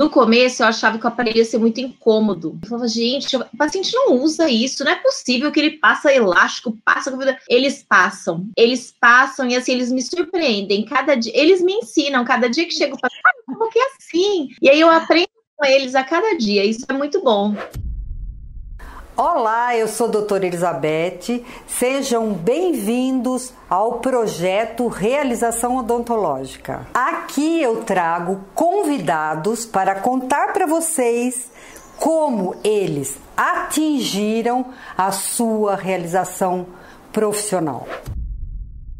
No começo, eu achava que o aparelho ia ser muito incômodo. Eu falava, gente, o paciente não usa isso, não é possível que ele passa elástico, passa. Eles passam, eles passam e assim, eles me surpreendem. Cada dia, eles me ensinam, cada dia que chego, para como que é assim? E aí eu aprendo com eles a cada dia, isso é muito bom. Olá, eu sou a doutora Elizabeth. Sejam bem-vindos ao projeto Realização Odontológica. Aqui eu trago convidados para contar para vocês como eles atingiram a sua realização profissional.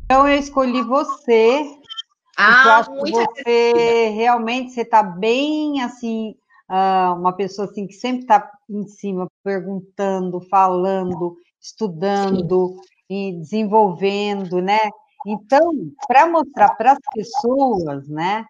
Então eu escolhi você. Ah, eu acho que você realmente você está bem assim uh, uma pessoa assim que sempre está em cima, perguntando, falando, estudando e desenvolvendo, né? Então, para mostrar para as pessoas, né,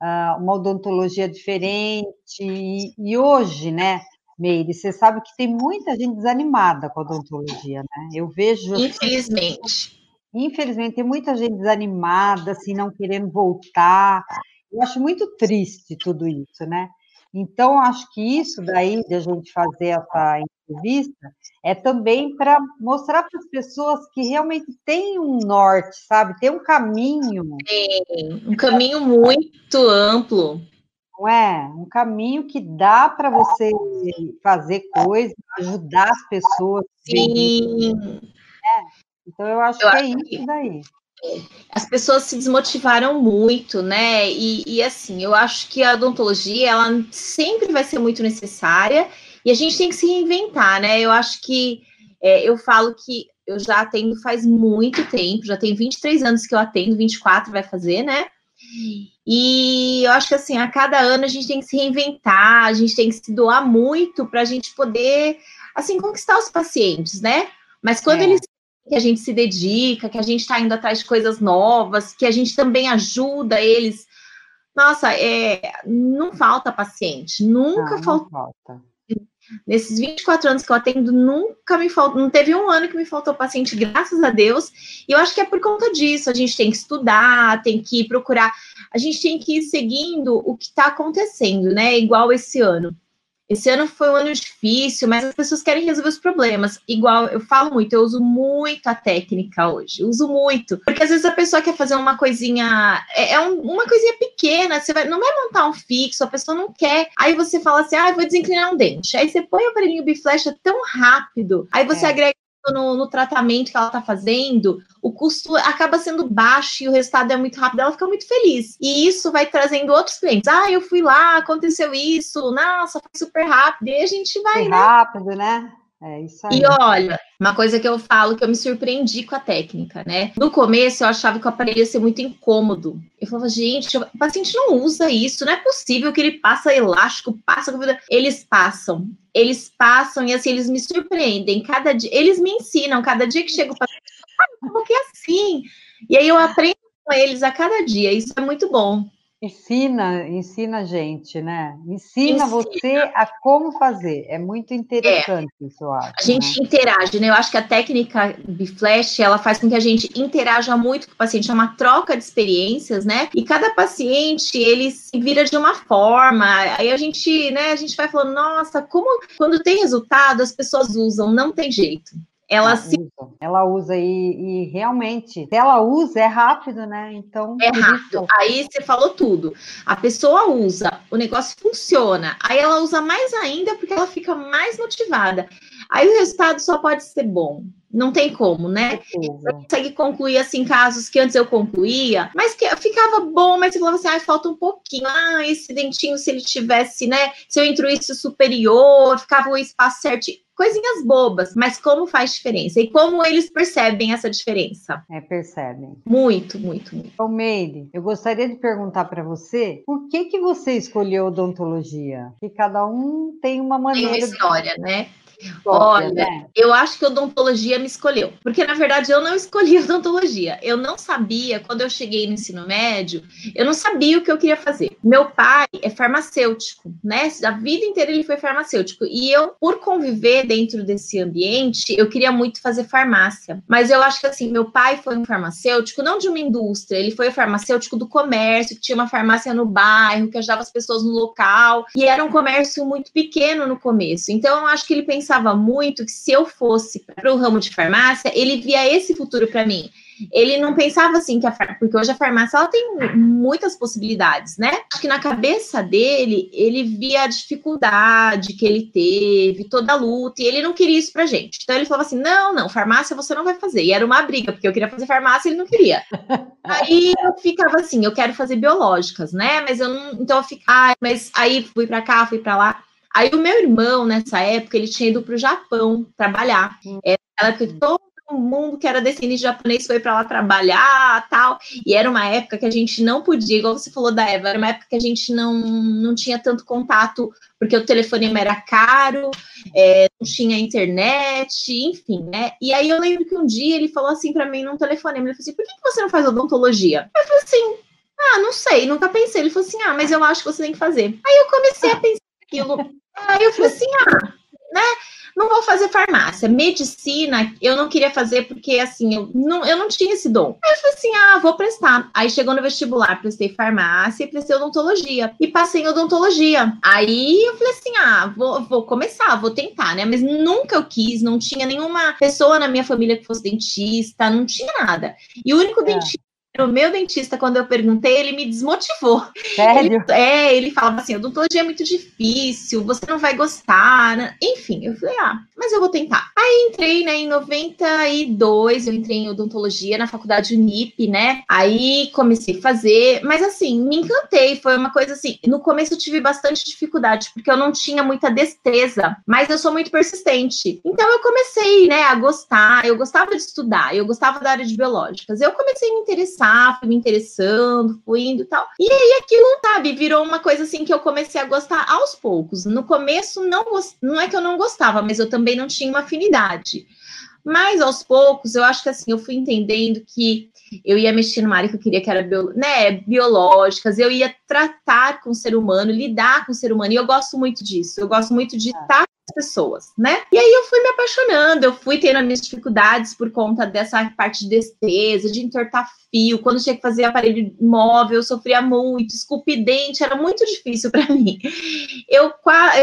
uh, uma odontologia diferente, e, e hoje, né, Meire, você sabe que tem muita gente desanimada com a odontologia, né? Eu vejo. Assim, Infelizmente. Infelizmente, tem muita gente desanimada, assim, não querendo voltar. Eu acho muito triste tudo isso, né? Então, acho que isso daí de a gente fazer essa entrevista é também para mostrar para as pessoas que realmente tem um norte, sabe? Tem um caminho. Tem, um caminho muito amplo. Não é? Um caminho que dá para você fazer coisas, ajudar as pessoas. Sim. É. Então, eu acho eu que é isso daí as pessoas se desmotivaram muito, né? E, e, assim, eu acho que a odontologia ela sempre vai ser muito necessária e a gente tem que se reinventar, né? Eu acho que é, eu falo que eu já atendo faz muito tempo, já tem 23 anos que eu atendo, 24 vai fazer, né? E eu acho que assim, a cada ano a gente tem que se reinventar, a gente tem que se doar muito para a gente poder assim conquistar os pacientes, né? Mas quando é. eles que a gente se dedica, que a gente está indo atrás de coisas novas, que a gente também ajuda eles. Nossa, é, não falta paciente, nunca não, falta. Não falta. Nesses 24 anos que eu atendo, nunca me faltou, não teve um ano que me faltou paciente, graças a Deus. E eu acho que é por conta disso. A gente tem que estudar, tem que procurar, a gente tem que ir seguindo o que está acontecendo, né? Igual esse ano. Esse ano foi um ano difícil, mas as pessoas querem resolver os problemas. Igual eu falo muito, eu uso muito a técnica hoje, uso muito. Porque às vezes a pessoa quer fazer uma coisinha, é, é um, uma coisinha pequena, você vai, não vai montar um fixo, a pessoa não quer. Aí você fala assim, ah, vou desinclinar um dente. Aí você põe o aparelhinho biflecha tão rápido, aí você é. agrega no, no, tratamento que ela está fazendo, o custo acaba sendo baixo e o resultado é muito rápido, ela fica muito feliz. E isso vai trazendo outros clientes. Ah, eu fui lá, aconteceu isso, nossa, foi super rápido. E a gente vai. Foi né? rápido, né? É isso aí. E olha, uma coisa que eu falo que eu me surpreendi com a técnica, né? No começo eu achava que o aparelho ia ser muito incômodo. Eu falava, gente, o paciente não usa isso, não é possível que ele passa elástico, passa. Eles passam, eles passam e assim, eles me surpreendem. Cada dia, eles me ensinam, cada dia que chego para como que é assim? E aí eu aprendo com eles a cada dia, isso é muito bom. Ensina, ensina a gente, né? Ensina, ensina, você a como fazer. É muito interessante é. isso, eu acho. A gente né? interage, né? Eu acho que a técnica Biflash, ela faz com que a gente interaja muito com o paciente, é uma troca de experiências, né? E cada paciente, ele se vira de uma forma. Aí a gente, né, a gente vai falando, nossa, como quando tem resultado, as pessoas usam, não tem jeito. Ela, ela se. Usa, ela usa e, e, realmente, se ela usa, é rápido, né? Então. É rápido. Isso... Aí você falou tudo. A pessoa usa, o negócio funciona. Aí ela usa mais ainda porque ela fica mais motivada. Aí o resultado só pode ser bom. Não tem como, né? Você consegue concluir assim casos que antes eu concluía, mas que ficava bom, mas você falava assim, ah, falta um pouquinho. Ah, esse dentinho, se ele tivesse, né? Se eu intruísse superior, ficava o espaço certinho coisinhas bobas, mas como faz diferença e como eles percebem essa diferença. É, percebem. Muito, muito, muito. Meire, eu gostaria de perguntar para você, por que que você escolheu odontologia? Que cada um tem uma maneira. Tem uma história, de... né? Olha, né? eu acho que a odontologia me escolheu, porque na verdade eu não escolhi odontologia. Eu não sabia, quando eu cheguei no ensino médio, eu não sabia o que eu queria fazer. Meu pai é farmacêutico, né? A vida inteira ele foi farmacêutico. E eu, por conviver dentro desse ambiente, eu queria muito fazer farmácia. Mas eu acho que assim, meu pai foi um farmacêutico, não de uma indústria, ele foi um farmacêutico do comércio, que tinha uma farmácia no bairro, que ajudava as pessoas no local. E era um comércio muito pequeno no começo. Então eu acho que ele pensava muito que se eu fosse para o ramo de farmácia, ele via esse futuro para mim ele não pensava assim que a porque hoje a farmácia ela tem muitas possibilidades, né? Acho que na cabeça dele ele via a dificuldade que ele teve, toda a luta, e ele não queria isso pra gente. Então ele falava assim: "Não, não, farmácia você não vai fazer". E era uma briga, porque eu queria fazer farmácia e ele não queria. Aí eu ficava assim, eu quero fazer biológicas, né? Mas eu não, então eu ficava, ah, mas aí fui para cá, fui para lá. Aí o meu irmão, nessa época, ele tinha ido para o Japão trabalhar. Era época que todo mundo que era descendente de japonês foi para lá trabalhar tal. E era uma época que a gente não podia, igual você falou da Eva, era uma época que a gente não, não tinha tanto contato, porque o telefonema era caro, é, não tinha internet, enfim, né? E aí eu lembro que um dia ele falou assim para mim num telefonema, ele falou assim, por que, que você não faz odontologia? Eu falei assim, ah, não sei, nunca pensei. Ele falou assim, ah, mas eu acho que você tem que fazer. Aí eu comecei a pensar aquilo. Aí eu falei assim, ah, né? não vou fazer farmácia. Medicina, eu não queria fazer porque, assim, eu não, eu não tinha esse dom. Aí eu falei assim, ah, vou prestar. Aí chegou no vestibular, prestei farmácia e prestei odontologia. E passei em odontologia. Aí eu falei assim, ah, vou, vou começar, vou tentar, né? Mas nunca eu quis, não tinha nenhuma pessoa na minha família que fosse dentista, não tinha nada. E o único é. dentista o meu dentista, quando eu perguntei, ele me desmotivou. Sério? Ele, é, ele falava assim: odontologia é muito difícil, você não vai gostar. Né? Enfim, eu falei: ah, mas eu vou tentar. Aí entrei, né, em 92, eu entrei em odontologia na faculdade Unip, né? Aí comecei a fazer, mas assim, me encantei. Foi uma coisa assim: no começo eu tive bastante dificuldade, porque eu não tinha muita destreza, mas eu sou muito persistente. Então eu comecei, né, a gostar. Eu gostava de estudar, eu gostava da área de biológicas. Eu comecei a me interessar começar, fui me interessando, fui indo e tal. E aí aquilo, sabe, virou uma coisa assim que eu comecei a gostar aos poucos. No começo, não, não é que eu não gostava, mas eu também não tinha uma afinidade. Mas aos poucos, eu acho que assim, eu fui entendendo que eu ia mexer numa área que eu queria que era bio, né, biológicas, eu ia tratar com o ser humano, lidar com o ser humano, e eu gosto muito disso. Eu gosto muito de estar tá pessoas, né? E aí eu fui me apaixonando, eu fui tendo as minhas dificuldades por conta dessa parte de destreza, de entortar fio, quando tinha que fazer aparelho móvel, eu sofria muito, esculpir dente, era muito difícil para mim. Eu,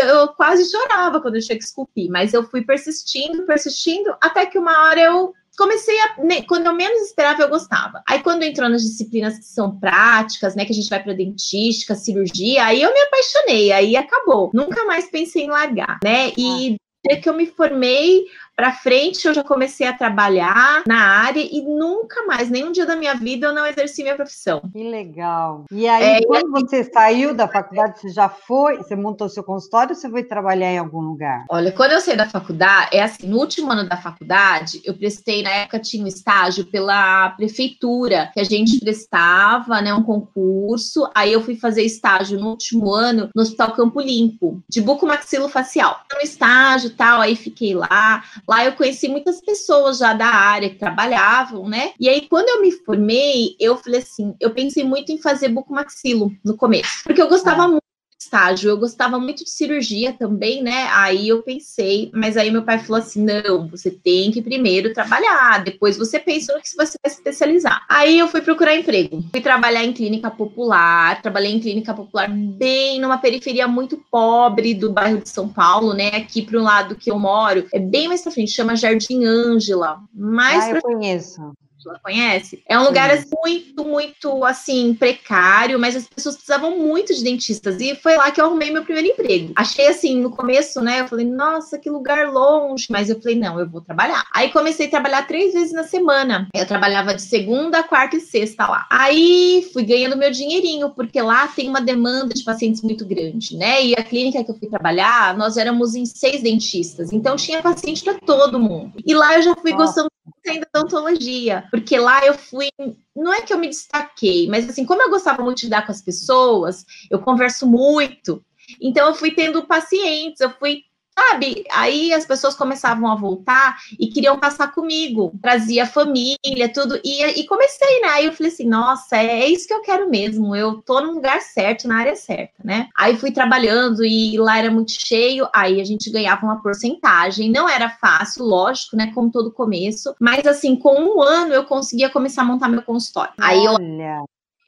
eu quase chorava quando eu tinha que esculpir, mas eu fui persistindo, persistindo, até que uma hora eu comecei a. Quando eu menos esperava, eu gostava. Aí, quando entrou nas disciplinas que são práticas, né? Que a gente vai para dentística, cirurgia, aí eu me apaixonei, aí acabou. Nunca mais pensei em largar, né? E ah. que eu me formei, para frente eu já comecei a trabalhar na área e nunca mais, nenhum dia da minha vida eu não exerci minha profissão. Que legal. E aí, é, quando e você saiu da faculdade, você já foi, você montou seu consultório ou você foi trabalhar em algum lugar? Olha, quando eu saí da faculdade, é assim, no último ano da faculdade, eu prestei, na época tinha um estágio pela prefeitura, que a gente prestava, né, um concurso, aí eu fui fazer estágio no último ano no Hospital Campo Limpo, de bucomaxilofacial. No estágio tal, aí fiquei lá, Lá eu conheci muitas pessoas já da área que trabalhavam, né? E aí, quando eu me formei, eu falei assim, eu pensei muito em fazer bucomaxilo no começo, porque eu gostava ah. muito estágio. Eu gostava muito de cirurgia também, né? Aí eu pensei, mas aí meu pai falou assim: não, você tem que primeiro trabalhar, depois você pensa no que você vai se especializar. Aí eu fui procurar emprego. Fui trabalhar em clínica popular, trabalhei em clínica popular bem numa periferia muito pobre do bairro de São Paulo, né? Aqui para o lado que eu moro, é bem mais pra frente, chama Jardim Ângela. Mais ah, eu conheço ela conhece? É um lugar assim, muito, muito assim, precário, mas as pessoas precisavam muito de dentistas. E foi lá que eu arrumei meu primeiro emprego. Achei assim, no começo, né? Eu falei, nossa, que lugar longe. Mas eu falei, não, eu vou trabalhar. Aí comecei a trabalhar três vezes na semana. Eu trabalhava de segunda, quarta e sexta lá. Aí fui ganhando meu dinheirinho, porque lá tem uma demanda de pacientes muito grande, né? E a clínica que eu fui trabalhar, nós éramos em seis dentistas. Então tinha paciente para todo mundo. E lá eu já fui nossa. gostando ainda da odontologia, porque lá eu fui, não é que eu me destaquei, mas assim, como eu gostava muito de lidar com as pessoas, eu converso muito, então eu fui tendo pacientes, eu fui sabe? Aí as pessoas começavam a voltar e queriam passar comigo, trazia família, tudo, e, e comecei, né? Aí eu falei assim, nossa, é, é isso que eu quero mesmo, eu tô no lugar certo, na área certa, né? Aí fui trabalhando e lá era muito cheio, aí a gente ganhava uma porcentagem, não era fácil, lógico, né? Como todo começo, mas assim, com um ano eu conseguia começar a montar meu consultório. Aí eu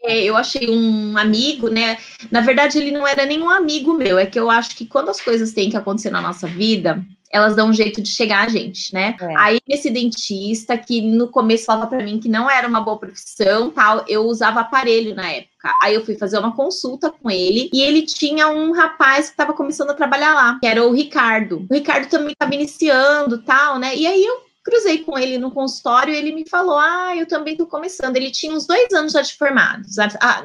é, eu achei um amigo, né? Na verdade, ele não era nenhum amigo meu. É que eu acho que quando as coisas têm que acontecer na nossa vida, elas dão um jeito de chegar a gente, né? É. Aí esse dentista que no começo falava para mim que não era uma boa profissão, tal, eu usava aparelho na época. Aí eu fui fazer uma consulta com ele e ele tinha um rapaz que estava começando a trabalhar lá, que era o Ricardo. O Ricardo também estava iniciando, tal, né? E aí eu cruzei com ele no consultório e ele me falou: Ah, eu também tô começando. Ele tinha uns dois anos já de formado,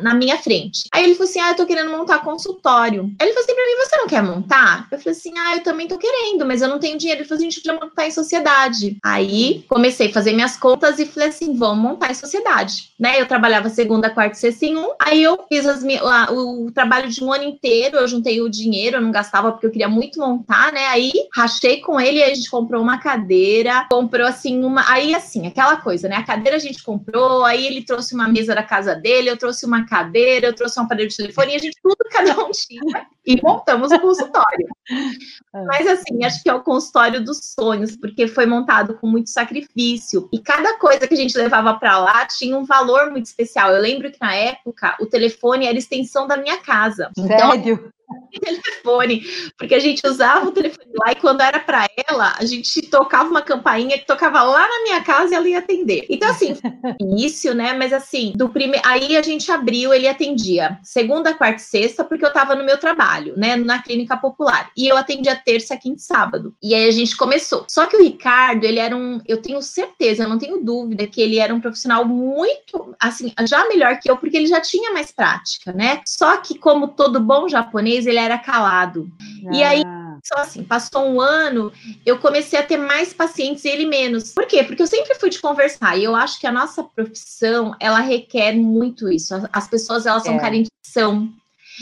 na minha frente. Aí ele falou assim: Ah, eu tô querendo montar consultório. Aí ele falou assim pra mim: Você não quer montar? Eu falei assim: Ah, eu também tô querendo, mas eu não tenho dinheiro. Ele falou assim: A gente podia montar em sociedade. Aí comecei a fazer minhas contas e falei assim: Vamos montar em sociedade. Né? Eu trabalhava segunda, quarta e sexta em um. Aí eu fiz as, o trabalho de um ano inteiro, eu juntei o dinheiro, eu não gastava porque eu queria muito montar, né? Aí rachei com ele a gente comprou uma cadeira, comprou comprou assim uma. Aí, assim, aquela coisa, né? A cadeira a gente comprou, aí ele trouxe uma mesa da casa dele, eu trouxe uma cadeira, eu trouxe um aparelho de telefone, a gente tudo cada um tinha. E montamos o consultório. É. Mas, assim, acho que é o consultório dos sonhos, porque foi montado com muito sacrifício. E cada coisa que a gente levava para lá tinha um valor muito especial. Eu lembro que na época o telefone era extensão da minha casa. Então, Sério? telefone, porque a gente usava o telefone lá e quando era para ela, a gente tocava uma campainha que tocava lá na minha casa e ela ia atender. Então, assim, início, né? Mas assim, do primeiro. Aí a gente abriu, ele atendia segunda, quarta e sexta, porque eu tava no meu trabalho, né? Na clínica popular. E eu atendia terça, quinta e sábado. E aí a gente começou. Só que o Ricardo, ele era um. Eu tenho certeza, eu não tenho dúvida que ele era um profissional muito, assim, já melhor que eu, porque ele já tinha mais prática, né? Só que, como todo bom japonês, ele era calado. Ah. E aí, ah. só assim, passou um ano, eu comecei a ter mais pacientes e ele menos. Por quê? Porque eu sempre fui de conversar e eu acho que a nossa profissão, ela requer muito isso. As pessoas, elas são é. carentes de ação.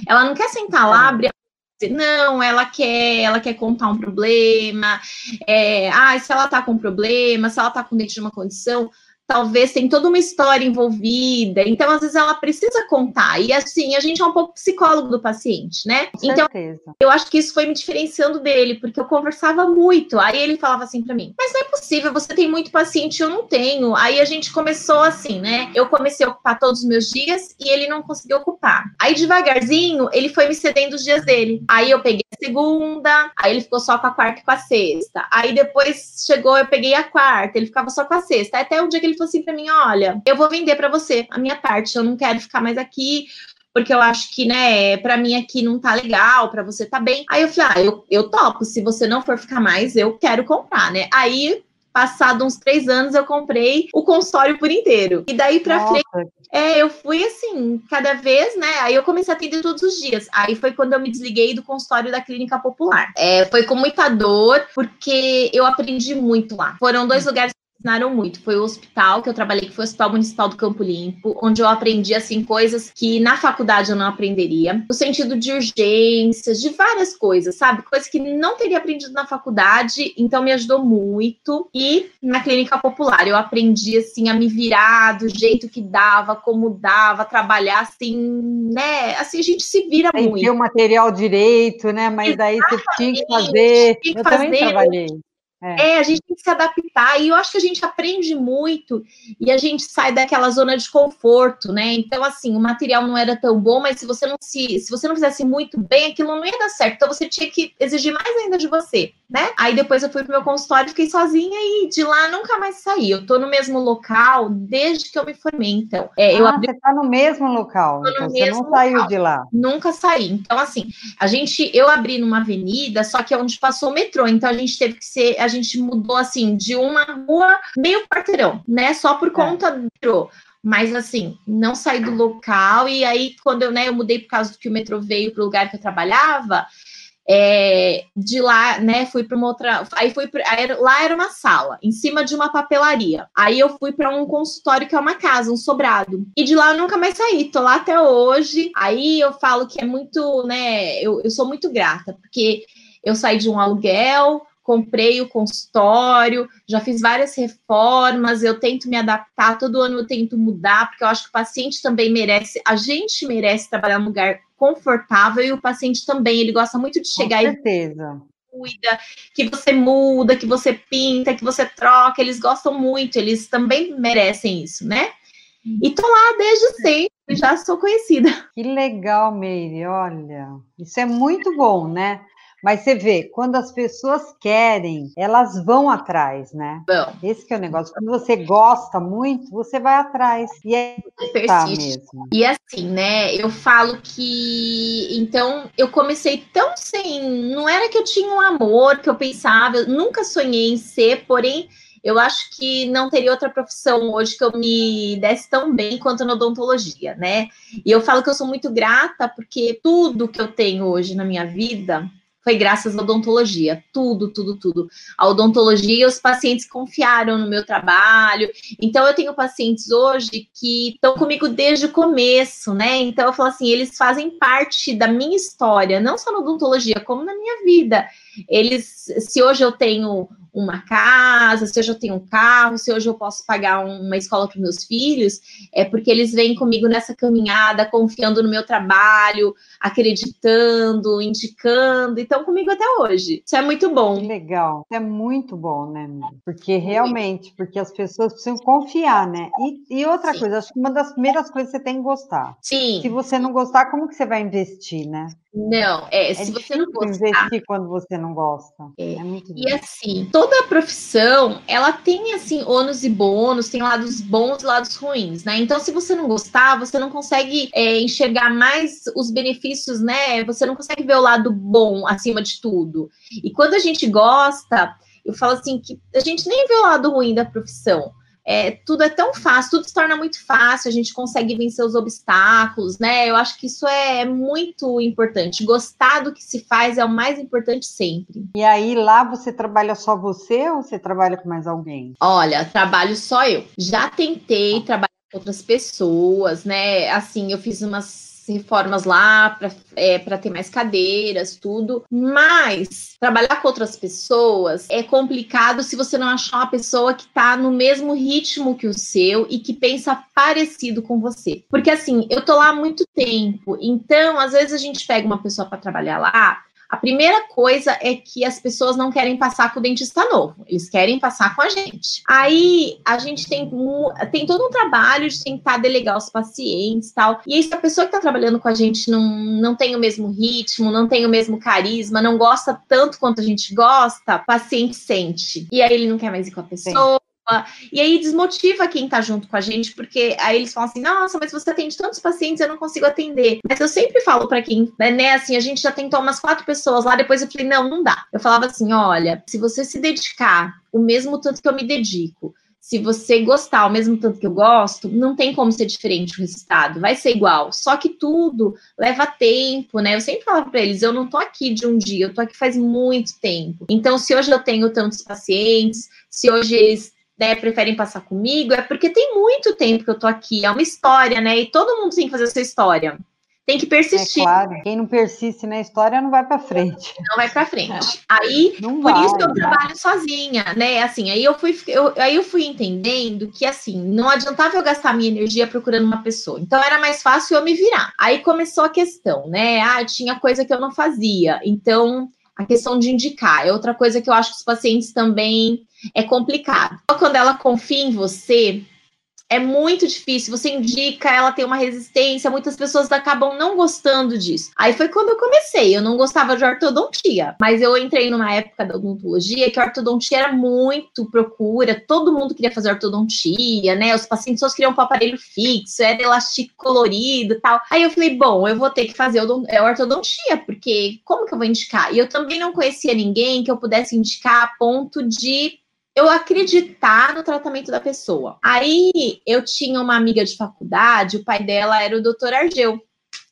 Ela não quer sentar lá, é. abrir não, ela quer, ela quer contar um problema. É, ah, se ela tá com um problema, se ela tá com dentro de uma condição, talvez tem toda uma história envolvida, então às vezes ela precisa contar. E assim, a gente é um pouco psicólogo do paciente, né? Com então, certeza. eu acho que isso foi me diferenciando dele, porque eu conversava muito. Aí ele falava assim para mim: "Mas não é possível, você tem muito paciente, eu não tenho". Aí a gente começou assim, né? Eu comecei a ocupar todos os meus dias e ele não conseguiu ocupar. Aí devagarzinho, ele foi me cedendo os dias dele. Aí eu peguei a segunda, aí ele ficou só com a quarta e com a sexta. Aí depois chegou, eu peguei a quarta, ele ficava só com a sexta. Até o dia que ele falou assim para mim: olha, eu vou vender para você a minha parte, eu não quero ficar mais aqui, porque eu acho que, né, para mim aqui não tá legal, para você tá bem. Aí eu falei, ah, eu, eu topo, se você não for ficar mais, eu quero comprar, né? Aí passado uns três anos, eu comprei o consultório por inteiro. E daí para frente, é, eu fui assim, cada vez, né? Aí eu comecei a atender todos os dias. Aí foi quando eu me desliguei do consultório da clínica popular. É, foi com muita dor, porque eu aprendi muito lá. Foram dois lugares ensinaram muito. Foi o hospital que eu trabalhei, que foi o Hospital Municipal do Campo Limpo, onde eu aprendi, assim, coisas que na faculdade eu não aprenderia. No sentido de urgências, de várias coisas, sabe? Coisas que não teria aprendido na faculdade, então me ajudou muito. E na clínica popular, eu aprendi, assim, a me virar do jeito que dava, como dava, trabalhar, assim, né? Assim, a gente se vira Tem muito. Tem o material direito, né? Mas Exatamente. daí você tinha que fazer. Tinha que eu fazer. também trabalhei. É. é. a gente tem que se adaptar e eu acho que a gente aprende muito e a gente sai daquela zona de conforto, né? Então, assim, o material não era tão bom, mas se você não se, se você não fizesse muito bem, aquilo não ia dar certo. Então você tinha que exigir mais ainda de você, né? Aí depois eu fui pro meu consultório, fiquei sozinha e de lá nunca mais saí. Eu tô no mesmo local desde que eu me formei, então. É, eu ah, abri... você tá no mesmo local, então você não local. saiu de lá. Nunca saí. Então, assim, a gente, eu abri numa avenida, só que é onde passou o metrô, então a gente teve que ser, gente mudou assim de uma rua meio quarteirão, né? Só por é. conta do metrô. Mas assim, não saí do local. E aí, quando eu, né, eu mudei por causa do que o metrô veio para o lugar que eu trabalhava, é, de lá, né, fui para uma outra. Aí fui pra, aí lá era uma sala, em cima de uma papelaria. Aí eu fui para um consultório que é uma casa, um sobrado. E de lá eu nunca mais saí, tô lá até hoje. Aí eu falo que é muito, né, eu, eu sou muito grata, porque eu saí de um aluguel, comprei o consultório, já fiz várias reformas, eu tento me adaptar, todo ano eu tento mudar, porque eu acho que o paciente também merece, a gente merece trabalhar num lugar confortável e o paciente também, ele gosta muito de chegar Com certeza. e cuida, que você muda, que você pinta, que você troca, eles gostam muito, eles também merecem isso, né? E tô lá desde sempre, já sou conhecida. Que legal, Meire, olha, isso é muito bom, né? Mas você vê, quando as pessoas querem, elas vão atrás, né? Bom. Esse é o negócio. Quando você gosta muito, você vai atrás. E é tá mesmo. E assim, né? Eu falo que então eu comecei tão sem. Não era que eu tinha um amor que eu pensava, eu nunca sonhei em ser, porém. Eu acho que não teria outra profissão hoje que eu me desse tão bem quanto na odontologia, né? E eu falo que eu sou muito grata porque tudo que eu tenho hoje na minha vida foi graças à odontologia. Tudo, tudo, tudo. A odontologia, os pacientes confiaram no meu trabalho. Então, eu tenho pacientes hoje que estão comigo desde o começo, né? Então, eu falo assim, eles fazem parte da minha história, não só na odontologia, como na minha vida. Eles, se hoje eu tenho uma casa, se hoje eu tenho um carro, se hoje eu posso pagar uma escola para meus filhos, é porque eles vêm comigo nessa caminhada, confiando no meu trabalho, acreditando, indicando, e estão comigo até hoje. Isso é muito bom. Que legal. Isso é muito bom, né? Porque realmente, porque as pessoas precisam confiar, né? E, e outra Sim. coisa, acho que uma das primeiras coisas que você tem que gostar. Sim. Se você não gostar, como que você vai investir, né? Não, é, é se você não gostar. investir quando você não gosta. É, é muito E assim, toda profissão, ela tem assim ônus e bônus, tem lados bons e lados ruins, né? Então, se você não gostar, você não consegue é, enxergar mais os benefícios, né? Você não consegue ver o lado bom acima de tudo. E quando a gente gosta, eu falo assim que a gente nem vê o lado ruim da profissão é, tudo é tão fácil, tudo se torna muito fácil, a gente consegue vencer os obstáculos, né? Eu acho que isso é muito importante. Gostar do que se faz é o mais importante sempre. E aí, lá você trabalha só você ou você trabalha com mais alguém? Olha, trabalho só eu. Já tentei trabalhar com outras pessoas, né? Assim, eu fiz umas reformas lá para é, ter mais cadeiras, tudo. Mas trabalhar com outras pessoas é complicado se você não achar uma pessoa que está no mesmo ritmo que o seu e que pensa parecido com você. Porque assim, eu tô lá há muito tempo, então às vezes a gente pega uma pessoa para trabalhar lá a primeira coisa é que as pessoas não querem passar com o dentista novo, eles querem passar com a gente. Aí a gente tem, tem todo um trabalho de tentar delegar os pacientes tal. E aí, se a pessoa que está trabalhando com a gente não, não tem o mesmo ritmo, não tem o mesmo carisma, não gosta tanto quanto a gente gosta, o paciente sente. E aí ele não quer mais ir com a pessoa. E aí desmotiva quem tá junto com a gente, porque aí eles falam assim: nossa, mas você atende tantos pacientes, eu não consigo atender. Mas eu sempre falo para quem, né, né, assim, a gente já tentou umas quatro pessoas lá, depois eu falei: não, não dá. Eu falava assim: olha, se você se dedicar o mesmo tanto que eu me dedico, se você gostar ao mesmo tanto que eu gosto, não tem como ser diferente o resultado, vai ser igual. Só que tudo leva tempo, né? Eu sempre falo para eles, eu não tô aqui de um dia, eu tô aqui faz muito tempo. Então, se hoje eu tenho tantos pacientes, se hoje eles né, preferem passar comigo, é porque tem muito tempo que eu tô aqui, é uma história, né? E todo mundo tem que fazer a sua história. Tem que persistir. É claro, quem não persiste na história não vai para frente. Não vai para frente. Aí, não por vai, isso eu trabalho sozinha, né? Assim, aí eu fui, eu, aí eu fui entendendo que assim, não adiantava eu gastar minha energia procurando uma pessoa. Então era mais fácil eu me virar. Aí começou a questão, né? Ah, tinha coisa que eu não fazia. Então, a questão de indicar é outra coisa que eu acho que os pacientes também é complicado. Quando ela confia em você, é muito difícil. Você indica, ela tem uma resistência, muitas pessoas acabam não gostando disso. Aí foi quando eu comecei. Eu não gostava de ortodontia, mas eu entrei numa época da odontologia que a ortodontia era muito procura, todo mundo queria fazer ortodontia, né? Os pacientes só queriam um aparelho fixo, era elástico colorido tal. Aí eu falei, bom, eu vou ter que fazer é, ortodontia, porque como que eu vou indicar? E eu também não conhecia ninguém que eu pudesse indicar a ponto de eu acreditar no tratamento da pessoa. Aí eu tinha uma amiga de faculdade, o pai dela era o doutor Argeu.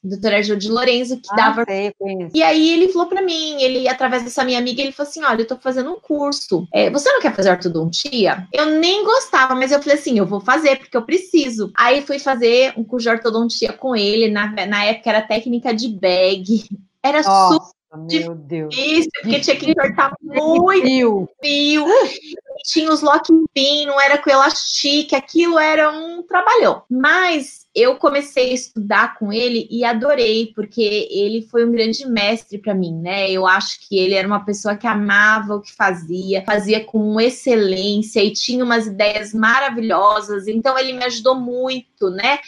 O doutor Argeu de Lorenzo, que ah, dava. Sei, e aí ele falou para mim, ele, através dessa minha amiga, ele falou assim: olha, eu tô fazendo um curso. É, você não quer fazer ortodontia? Eu nem gostava, mas eu falei assim: eu vou fazer, porque eu preciso. Aí fui fazer um curso de ortodontia com ele. Na, na época era técnica de bag. Era super meu Deus. Isso, porque tinha que entortar muito fio. fio. Tinha os lock pin, não era com elastique, aquilo era um trabalhão. Mas eu comecei a estudar com ele e adorei, porque ele foi um grande mestre para mim, né? Eu acho que ele era uma pessoa que amava o que fazia, fazia com excelência e tinha umas ideias maravilhosas, então ele me ajudou muito, né?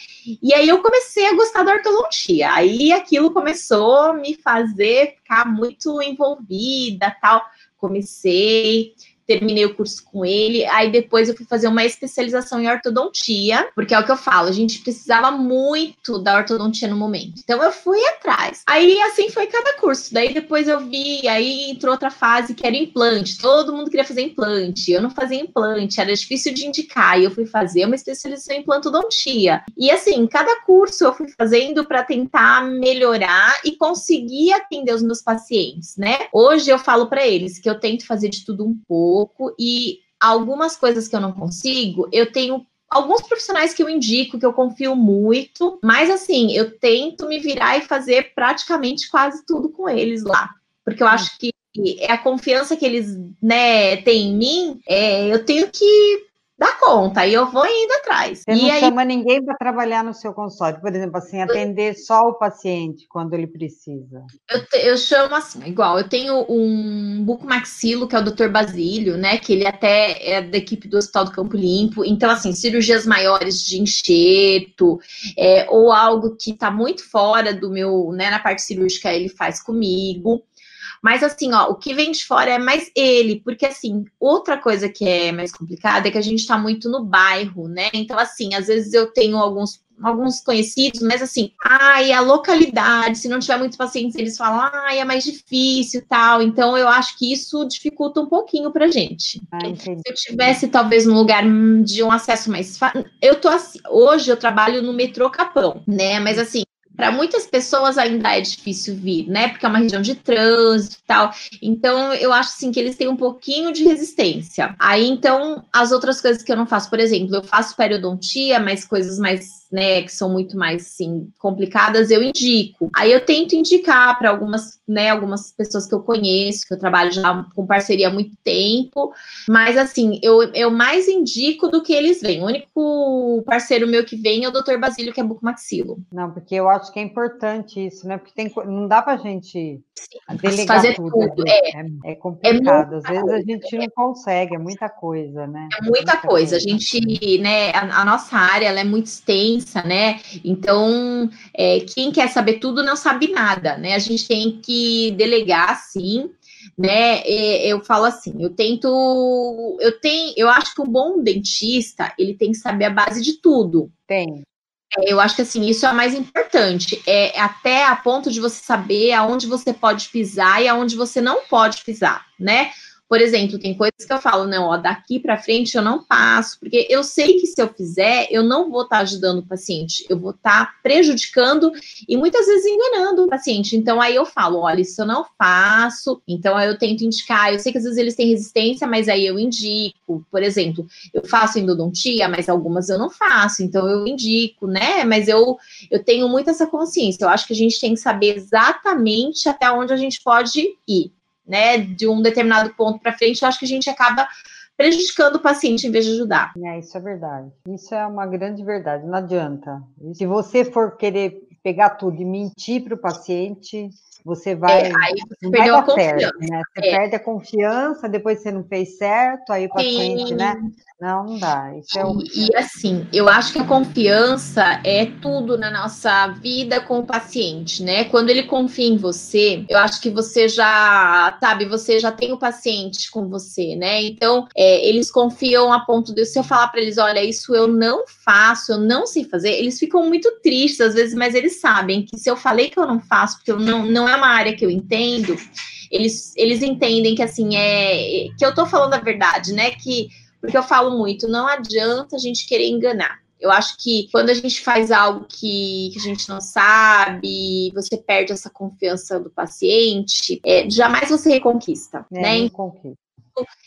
E aí eu comecei a gostar da ortodontia. Aí aquilo começou a me fazer ficar muito envolvida, tal. Comecei terminei o curso com ele. Aí depois eu fui fazer uma especialização em ortodontia, porque é o que eu falo, a gente precisava muito da ortodontia no momento. Então eu fui atrás. Aí assim foi cada curso. Daí depois eu vi, aí entrou outra fase que era implante. Todo mundo queria fazer implante. Eu não fazia implante, era difícil de indicar. E eu fui fazer uma especialização em implantodontia. E assim, cada curso eu fui fazendo para tentar melhorar e conseguir atender os meus pacientes, né? Hoje eu falo para eles que eu tento fazer de tudo um pouco pouco e algumas coisas que eu não consigo, eu tenho alguns profissionais que eu indico, que eu confio muito, mas assim, eu tento me virar e fazer praticamente quase tudo com eles lá. Porque eu acho que é a confiança que eles né, têm em mim, é, eu tenho que dá conta, e eu vou indo atrás. Você e não aí... chama ninguém para trabalhar no seu consultório, por exemplo, assim, atender só o paciente quando ele precisa. Eu, te, eu chamo assim, igual, eu tenho um bucomaxilo, que é o Dr. Basílio, né, que ele até é da equipe do Hospital do Campo Limpo, então, assim, cirurgias maiores de enxerto, é, ou algo que está muito fora do meu, né, na parte cirúrgica, ele faz comigo. Mas assim, ó, o que vem de fora é mais ele, porque assim, outra coisa que é mais complicada é que a gente tá muito no bairro, né? Então, assim, às vezes eu tenho alguns alguns conhecidos, mas assim, ai, a localidade, se não tiver muitos pacientes, eles falam, ai, é mais difícil tal. Então, eu acho que isso dificulta um pouquinho pra gente. Ah, se eu tivesse, talvez, num lugar de um acesso mais fácil. Eu tô assim, hoje eu trabalho no metrô Capão, né? Mas assim, para muitas pessoas ainda é difícil vir, né? Porque é uma região de trânsito e tal. Então, eu acho assim que eles têm um pouquinho de resistência. Aí, então, as outras coisas que eu não faço, por exemplo, eu faço periodontia, mas coisas mais né, que são muito mais assim, complicadas, eu indico. Aí eu tento indicar para algumas, né, algumas pessoas que eu conheço, que eu trabalho já com parceria há muito tempo, mas assim, eu, eu mais indico do que eles vêm. O único parceiro meu que vem é o Dr. Basílio, que é bucomaxilo. Não, porque eu acho que é importante isso, né? Porque tem, não dá pra gente Sim, delegar fazer tudo. tudo. Né? É, é, é, complicado. É Às vezes coisa. a gente não consegue, é muita coisa, né? É muita, muita coisa. coisa. A gente, né, a, a nossa área ela é muito extensa né? Então, é, quem quer saber tudo não sabe nada, né? A gente tem que delegar, sim, né? Eu falo assim, eu tento, eu tenho, eu acho que um bom dentista ele tem que saber a base de tudo. Tem. É, eu acho que assim, isso é mais importante. É até a ponto de você saber aonde você pode pisar e aonde você não pode pisar, né? Por exemplo, tem coisas que eu falo, não, ó, daqui para frente eu não passo, porque eu sei que se eu fizer, eu não vou estar tá ajudando o paciente, eu vou estar tá prejudicando e muitas vezes enganando o paciente. Então aí eu falo, olha, isso eu não faço. Então aí eu tento indicar, eu sei que às vezes eles têm resistência, mas aí eu indico. Por exemplo, eu faço endodontia, mas algumas eu não faço, então eu indico, né? Mas eu eu tenho muito essa consciência. Eu acho que a gente tem que saber exatamente até onde a gente pode ir né, de um determinado ponto para frente, eu acho que a gente acaba prejudicando o paciente em vez de ajudar. É, isso é verdade. Isso é uma grande verdade, não adianta. Se você for querer pegar tudo e mentir para o paciente, você vai. É, aí você perdeu a confiança. Certo, né? Você é. perde a confiança, depois você não fez certo, aí o paciente, Sim. né? Não, dá. Isso é e, e assim, eu acho que a confiança é tudo na nossa vida com o paciente, né? Quando ele confia em você, eu acho que você já, sabe, você já tem o paciente com você, né? Então, é, eles confiam a ponto de se eu falar para eles, olha, isso eu não faço, eu não sei fazer, eles ficam muito tristes às vezes, mas eles sabem que se eu falei que eu não faço, porque eu não, não é uma área que eu entendo, eles, eles entendem que assim é que eu tô falando a verdade, né? Que porque eu falo muito, não adianta a gente querer enganar. Eu acho que quando a gente faz algo que, que a gente não sabe, você perde essa confiança do paciente, é, jamais você reconquista, é, né? Reconquista.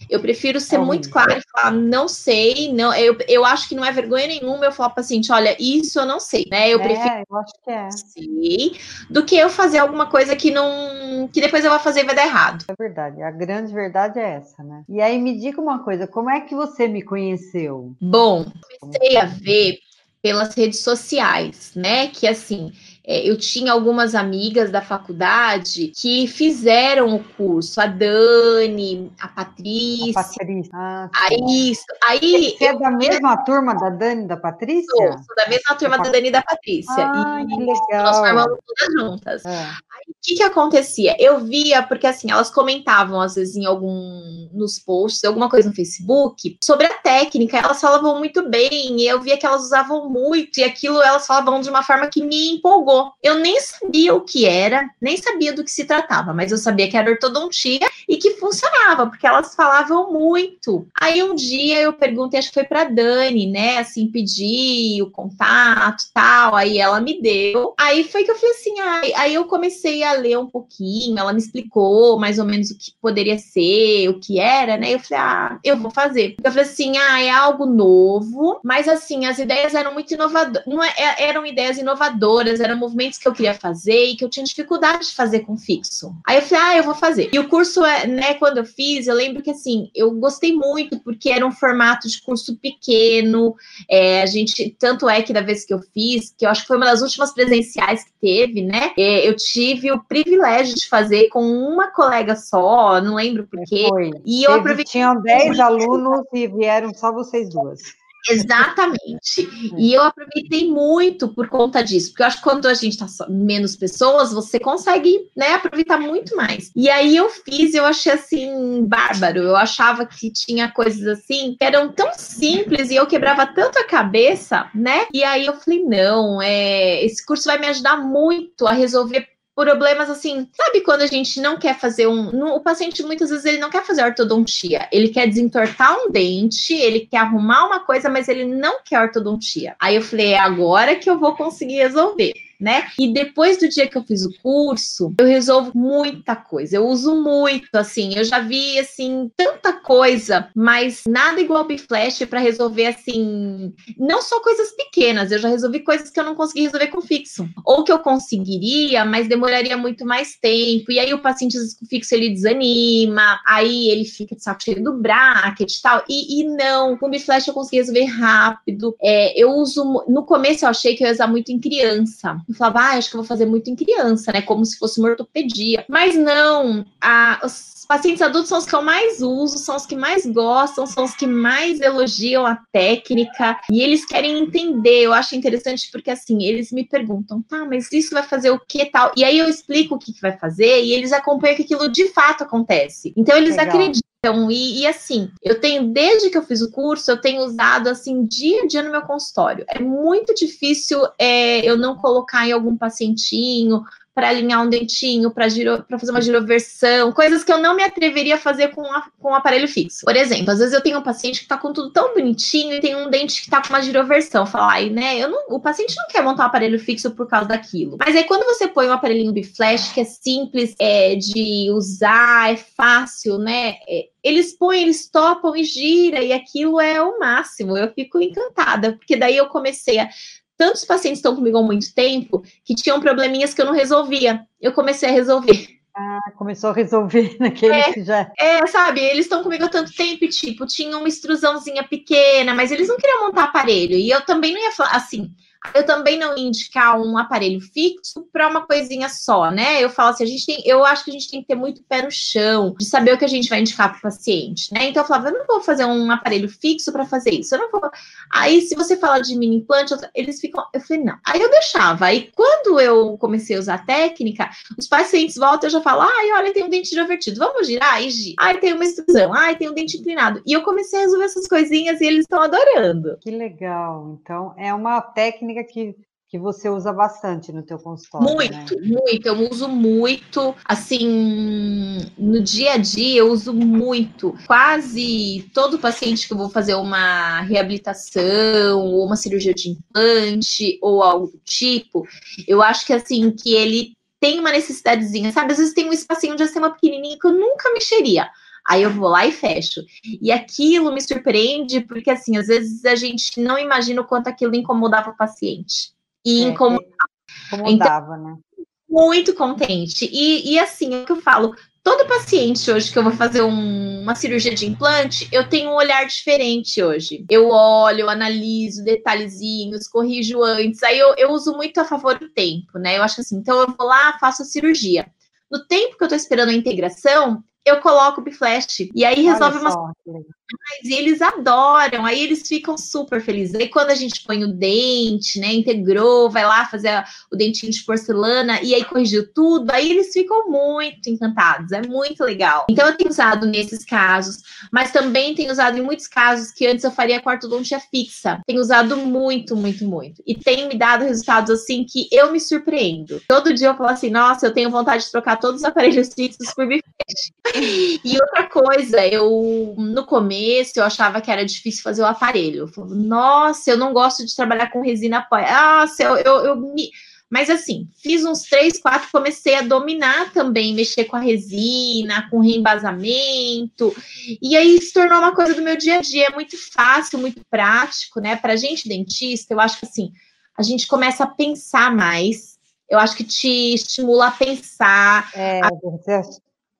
Eu prefiro ser é muito clara e falar, não sei, não, eu, eu acho que não é vergonha nenhuma eu falar para paciente, olha, isso eu não sei, né? Eu é, prefiro eu acho que é. sei do que eu fazer alguma coisa que não que depois eu vou fazer e vai dar errado. É verdade, a grande verdade é essa, né? E aí me diga uma coisa, como é que você me conheceu? Bom, comecei a ver pelas redes sociais, né? Que assim, eu tinha algumas amigas da faculdade que fizeram o curso, a Dani, a Patrícia. A Patrícia. Ah, aí, aí Você é da mesma turma da Dani e da Patrícia? Sou, sou da mesma turma da Dani e da Patrícia. Ah, e que legal. nós formamos todas juntas. É. O que, que acontecia? Eu via, porque assim, elas comentavam, às vezes, em algum nos posts, alguma coisa no Facebook, sobre a técnica, elas falavam muito bem, e eu via que elas usavam muito, e aquilo elas falavam de uma forma que me empolgou eu nem sabia o que era, nem sabia do que se tratava, mas eu sabia que era ortodontia e que funcionava, porque elas falavam muito. Aí um dia eu perguntei, acho que foi para Dani, né, assim, pedi o contato, tal, aí ela me deu. Aí foi que eu falei assim, aí, aí eu comecei a ler um pouquinho, ela me explicou mais ou menos o que poderia ser, o que era, né? Eu falei, ah, eu vou fazer. Eu falei assim, ah, é algo novo, mas assim, as ideias eram muito inovadoras, não é, é eram ideias inovadoras, eram movimentos que eu queria fazer e que eu tinha dificuldade de fazer com fixo. Aí eu falei, ah, eu vou fazer. E o curso, é, né, quando eu fiz, eu lembro que assim, eu gostei muito, porque era um formato de curso pequeno. É, a gente, tanto é que da vez que eu fiz, que eu acho que foi uma das últimas presenciais que teve, né? É, eu tive o privilégio de fazer com uma colega só, não lembro porquê. Foi. E eu aproveitei. Tinham 10 alunos e vieram só vocês duas. Exatamente. E eu aproveitei muito por conta disso, porque eu acho que quando a gente tá menos pessoas, você consegue, né, aproveitar muito mais. E aí eu fiz, eu achei assim bárbaro. Eu achava que tinha coisas assim que eram tão simples e eu quebrava tanto a cabeça, né? E aí eu falei, não, é, esse curso vai me ajudar muito a resolver problemas assim, sabe quando a gente não quer fazer um, no, o paciente muitas vezes ele não quer fazer ortodontia, ele quer desentortar um dente, ele quer arrumar uma coisa, mas ele não quer ortodontia. Aí eu falei, é agora que eu vou conseguir resolver né? E depois do dia que eu fiz o curso, eu resolvo muita coisa. Eu uso muito, assim, eu já vi assim tanta coisa, mas nada igual o Biflash para resolver assim, não só coisas pequenas, eu já resolvi coisas que eu não consegui resolver com fixo, ou que eu conseguiria, mas demoraria muito mais tempo. E aí o paciente com fixo ele desanima, aí ele fica de saco cheio do bracket e tal. E, não, com o Biflash eu consegui resolver rápido. É, eu uso no começo eu achei que eu ia usar muito em criança eu falava, ah, acho que eu vou fazer muito em criança, né? Como se fosse uma ortopedia. Mas não, a, pacientes adultos são os que eu mais uso, são os que mais gostam, são os que mais elogiam a técnica e eles querem entender. Eu acho interessante porque assim, eles me perguntam, tá, mas isso vai fazer o que tal? E aí eu explico o que, que vai fazer e eles acompanham que aquilo de fato acontece. Então eles Legal. acreditam então, e, e, assim, eu tenho, desde que eu fiz o curso, eu tenho usado assim dia a dia no meu consultório. É muito difícil é, eu não colocar em algum pacientinho para alinhar um dentinho, para fazer uma giroversão, coisas que eu não me atreveria a fazer com, a, com um aparelho fixo. Por exemplo, às vezes eu tenho um paciente que está com tudo tão bonitinho e tem um dente que está com uma giroversão. Falar, né? Eu não, o paciente não quer montar um aparelho fixo por causa daquilo. Mas aí quando você põe um aparelhinho biflash que é simples é, de usar, é fácil, né? É, eles põem, eles topam e gira, e aquilo é o máximo. Eu fico encantada, porque daí eu comecei a tantos pacientes estão comigo há muito tempo que tinham probleminhas que eu não resolvia. Eu comecei a resolver. Ah, começou a resolver naquele é, que já. É, sabe, eles estão comigo há tanto tempo e, tipo, tinha uma extrusãozinha pequena, mas eles não queriam montar aparelho. E eu também não ia falar assim. Eu também não indicar um aparelho fixo para uma coisinha só, né? Eu falo assim, a gente tem, eu acho que a gente tem que ter muito pé no chão, de saber o que a gente vai indicar para o paciente, né? Então eu falava, eu não vou fazer um aparelho fixo para fazer isso, eu não vou. Aí se você fala de mini implante, eles ficam, eu falei, não. Aí eu deixava. Aí quando eu comecei a usar a técnica, os pacientes voltam, eu já falo, ai, olha, tem um dente divertido, vamos girar? Aí gira. Ai, tem uma extrusão, ai, tem um dente inclinado. E eu comecei a resolver essas coisinhas e eles estão adorando. Que legal. Então é uma técnica técnica que, que você usa bastante no teu consultório. Né? Muito, né? muito. Eu uso muito, assim, no dia a dia eu uso muito. Quase todo paciente que eu vou fazer uma reabilitação ou uma cirurgia de implante ou algo do tipo, eu acho que assim que ele tem uma necessidadezinha, sabe? Às vezes tem um espacinho de acima pequenininho que eu nunca mexeria. Aí eu vou lá e fecho. E aquilo me surpreende, porque assim, às vezes a gente não imagina o quanto aquilo incomodava o paciente. E é, incomodava. incomodava, então, né? Muito contente. E, e assim, é o que eu falo, todo paciente hoje que eu vou fazer um, uma cirurgia de implante, eu tenho um olhar diferente hoje. Eu olho, eu analiso detalhezinhos, corrijo antes. Aí eu, eu uso muito a favor do tempo, né? Eu acho assim, então eu vou lá, faço a cirurgia. No tempo que eu tô esperando a integração, eu coloco o Biflash. E aí resolve umas e eles adoram, aí eles ficam super felizes. Aí quando a gente põe o dente, né, integrou, vai lá fazer o dentinho de porcelana e aí corrigiu tudo, aí eles ficam muito encantados, é muito legal. Então eu tenho usado nesses casos, mas também tenho usado em muitos casos que antes eu faria com ortodontia fixa. Tenho usado muito, muito, muito. E tem me dado resultados assim que eu me surpreendo. Todo dia eu falo assim, nossa, eu tenho vontade de trocar todos os aparelhos fixos por bifete. E outra coisa, eu no começo eu achava que era difícil fazer o aparelho. Eu falava, nossa, eu não gosto de trabalhar com resina pó. Nossa, eu, eu, eu me. Mas assim, fiz uns três, quatro, comecei a dominar também, mexer com a resina, com reembasamento, e aí se tornou uma coisa do meu dia a dia, é muito fácil, muito prático, né? Pra gente dentista, eu acho que assim, a gente começa a pensar mais, eu acho que te estimula a pensar. É, a... você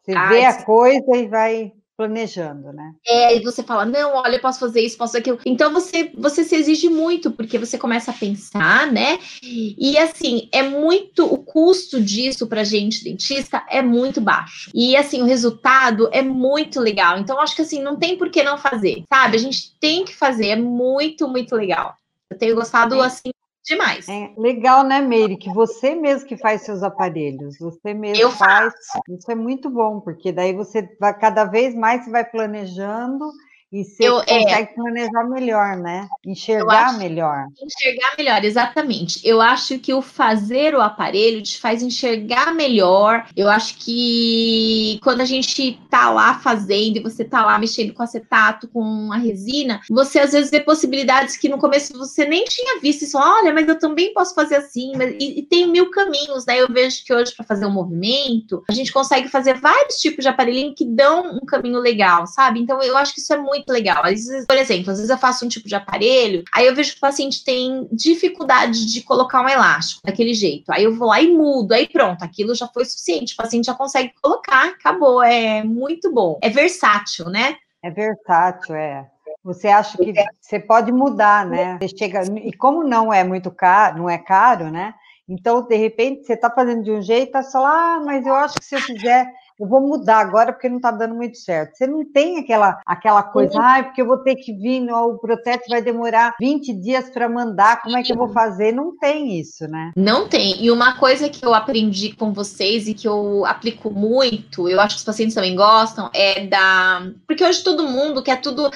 você ah, vê a coisa e vai planejando, né? É, e você fala, não, olha, eu posso fazer isso, posso fazer aquilo. Então você, você se exige muito, porque você começa a pensar, né? E assim, é muito, o custo disso pra gente, dentista, é muito baixo. E assim, o resultado é muito legal. Então, acho que assim, não tem por que não fazer, sabe? A gente tem que fazer, é muito, muito legal. Eu tenho gostado, assim, demais. É legal, né, Meire, que você mesmo que faz seus aparelhos, você mesmo Eu faz. Faço. Isso é muito bom, porque daí você vai cada vez mais você vai planejando e você eu, consegue é, planejar melhor, né? Enxergar melhor. Enxergar melhor, exatamente. Eu acho que o fazer o aparelho te faz enxergar melhor. Eu acho que quando a gente tá lá fazendo e você tá lá mexendo com acetato, com a resina, você às vezes vê possibilidades que no começo você nem tinha visto. Isso, olha, mas eu também posso fazer assim. Mas, e, e tem mil caminhos, né? Eu vejo que hoje, para fazer um movimento, a gente consegue fazer vários tipos de aparelhinho que dão um caminho legal, sabe? Então eu acho que isso é muito muito legal. Às vezes, por exemplo, às vezes eu faço um tipo de aparelho, aí eu vejo que o paciente tem dificuldade de colocar um elástico daquele jeito. Aí eu vou lá e mudo, aí pronto, aquilo já foi suficiente. O paciente já consegue colocar, acabou. É muito bom. É versátil, né? É versátil, é. Você acha que você pode mudar, né? Você chega e como não é muito caro, não é caro, né? Então, de repente, você está fazendo de um jeito, tá só lá, ah, mas eu acho que se eu fizer eu vou mudar agora porque não está dando muito certo. Você não tem aquela, aquela coisa, ah, porque eu vou ter que vir, o protesto vai demorar 20 dias para mandar, como é que eu vou fazer? Não tem isso, né? Não tem. E uma coisa que eu aprendi com vocês e que eu aplico muito, eu acho que os pacientes também gostam, é da. Porque hoje todo mundo quer tudo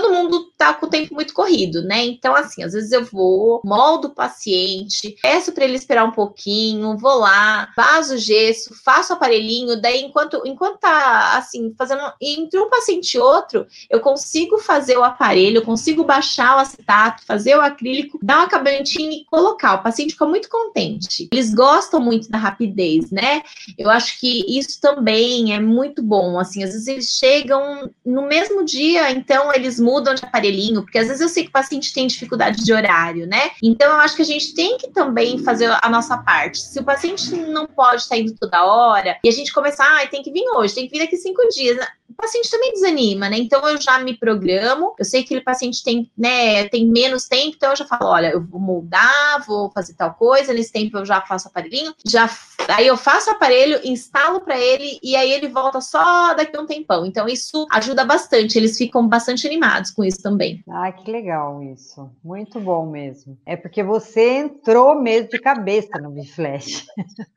todo mundo tá com o tempo muito corrido, né? Então, assim, às vezes eu vou, moldo o paciente, peço para ele esperar um pouquinho, vou lá, vaso gesso, faço aparelhinho, daí enquanto, enquanto tá, assim, fazendo, entre um paciente e outro, eu consigo fazer o aparelho, eu consigo baixar o acetato, fazer o acrílico, dar um acabamentinho e colocar. O paciente fica muito contente. Eles gostam muito da rapidez, né? Eu acho que isso também é muito bom, assim, às vezes eles chegam no mesmo dia, então eles mudam de aparelhinho, porque às vezes eu sei que o paciente tem dificuldade de horário, né? Então eu acho que a gente tem que também fazer a nossa parte. Se o paciente não pode estar indo toda hora e a gente começar, ah, tem que vir hoje, tem que vir daqui cinco dias, o paciente também desanima, né? Então eu já me programo, eu sei que aquele paciente tem, né, tem menos tempo, então eu já falo, olha, eu vou moldar, vou fazer tal coisa, nesse tempo eu já faço aparelhinho, já aí eu faço o aparelho, instalo para ele e aí ele volta só daqui a um tempão. Então isso ajuda bastante, eles ficam bastante animados com isso também. Ah, que legal isso. Muito bom mesmo. É porque você entrou mesmo de cabeça no Biflash.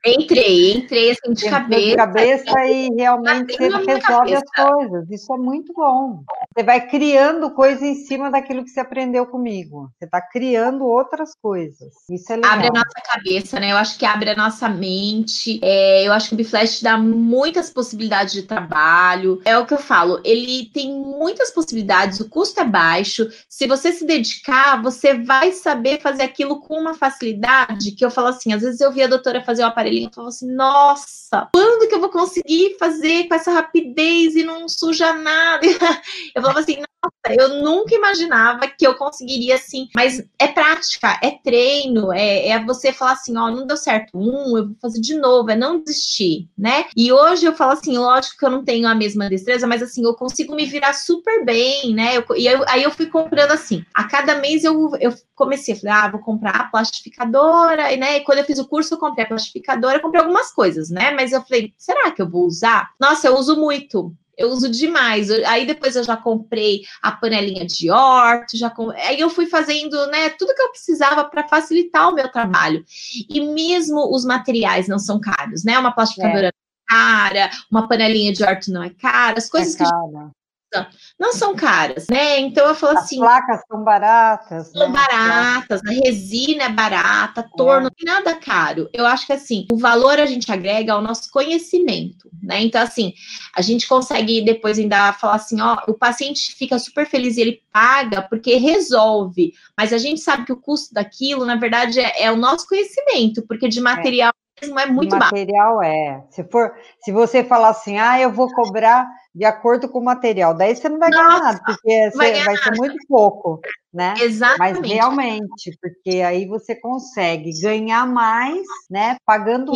Entrei, entrei assim de Entrou cabeça. De cabeça e realmente resolve as coisas. Isso é muito bom. Você vai criando coisa em cima daquilo que você aprendeu comigo. Você está criando outras coisas. Isso é legal. Abre a nossa cabeça, né? Eu acho que abre a nossa mente. É, eu acho que o Biflash dá muitas possibilidades de trabalho. É o que eu falo, ele tem muitas possibilidades, o custo é baixo. Se você se dedicar, você vai saber fazer aquilo com uma facilidade que eu falo assim, às vezes eu vi a doutora fazer o aparelhinho e falo assim, nossa, quando que eu vou conseguir fazer com essa rapidez e não suja nada? Eu falava assim, nossa, eu nunca imaginava que eu conseguiria assim, mas é prática, é treino, é, é você falar assim, ó, não deu certo um, eu vou fazer de novo, é não desistir, né? E hoje eu falo assim, lógico que eu não tenho a mesma destreza, mas assim, eu consigo me virar super bem, né? Eu, e eu, aí eu fui comprando assim, a cada mês eu, eu comecei, falei, ah, vou comprar a plastificadora, e né? E quando eu fiz o curso, eu comprei a plastificadora, comprei algumas coisas, né? Mas eu falei, será que eu vou usar? Nossa, eu uso muito eu uso demais. Aí depois eu já comprei a panelinha de horto, já com... aí eu fui fazendo, né, tudo que eu precisava para facilitar o meu trabalho. E mesmo os materiais não são caros, né? Uma plastificadora é. cara, uma panelinha de horto não é cara, as coisas é que não são caras, né? Então eu falo As assim. placas são baratas. São né? baratas, a resina é barata, torno, é. nada caro. Eu acho que assim, o valor a gente agrega ao nosso conhecimento, né? Então, assim, a gente consegue depois ainda falar assim, ó, o paciente fica super feliz e ele paga porque resolve, mas a gente sabe que o custo daquilo, na verdade, é, é o nosso conhecimento, porque de é. material. Mesmo é muito baixo. Material é. Se for, se você falar assim, ah, eu vou cobrar de acordo com o material. Daí você não vai Nossa, ganhar nada, porque vai, vai ser muito pouco, né? Exatamente. Mas realmente, porque aí você consegue ganhar mais, né? Pagando,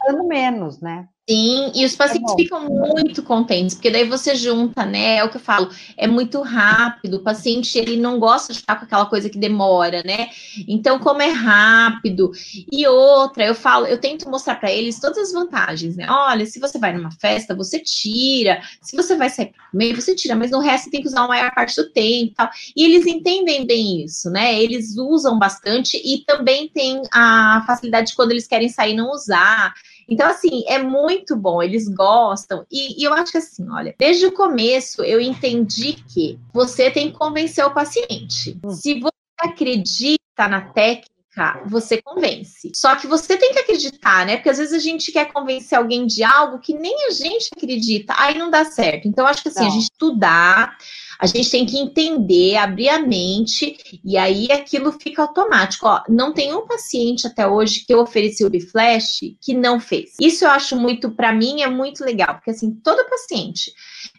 pagando menos, né? Sim, e os pacientes é ficam muito contentes, porque daí você junta, né? É o que eu falo, é muito rápido. O paciente ele não gosta de ficar com aquela coisa que demora, né? Então, como é rápido. E outra, eu falo, eu tento mostrar para eles todas as vantagens, né? Olha, se você vai numa festa, você tira. Se você vai sair para comer, você tira, mas no resto tem que usar a maior parte do tempo e tal. E eles entendem bem isso, né? Eles usam bastante e também tem a facilidade de quando eles querem sair não usar. Então, assim, é muito bom, eles gostam. E, e, eu acho que assim, olha, desde o começo eu entendi que você tem que convencer o paciente. Hum. Se você acredita na técnica, você convence. Só que você tem que acreditar, né? Porque às vezes a gente quer convencer alguém de algo que nem a gente acredita, aí não dá certo. Então, acho que assim, não. a gente estudar a gente tem que entender, abrir a mente, e aí aquilo fica automático. Ó, não tem um paciente até hoje que eu ofereci o Biflash que não fez. Isso eu acho muito, para mim, é muito legal, porque assim, todo paciente,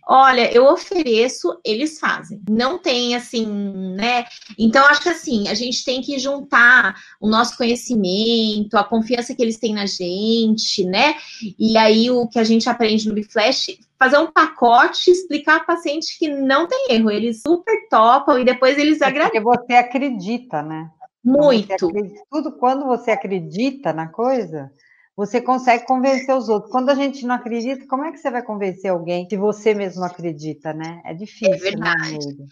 olha, eu ofereço, eles fazem. Não tem assim, né? Então, acho que assim, a gente tem que juntar o nosso conhecimento, a confiança que eles têm na gente, né? E aí o que a gente aprende no Biflash fazer um pacote, explicar ao paciente que não tem erro. Eles super topam e depois eles agradecem. Porque você acredita, né? Muito. Acredita, tudo quando você acredita na coisa, você consegue convencer os outros. Quando a gente não acredita, como é que você vai convencer alguém se você mesmo acredita, né? É difícil. É verdade. Né,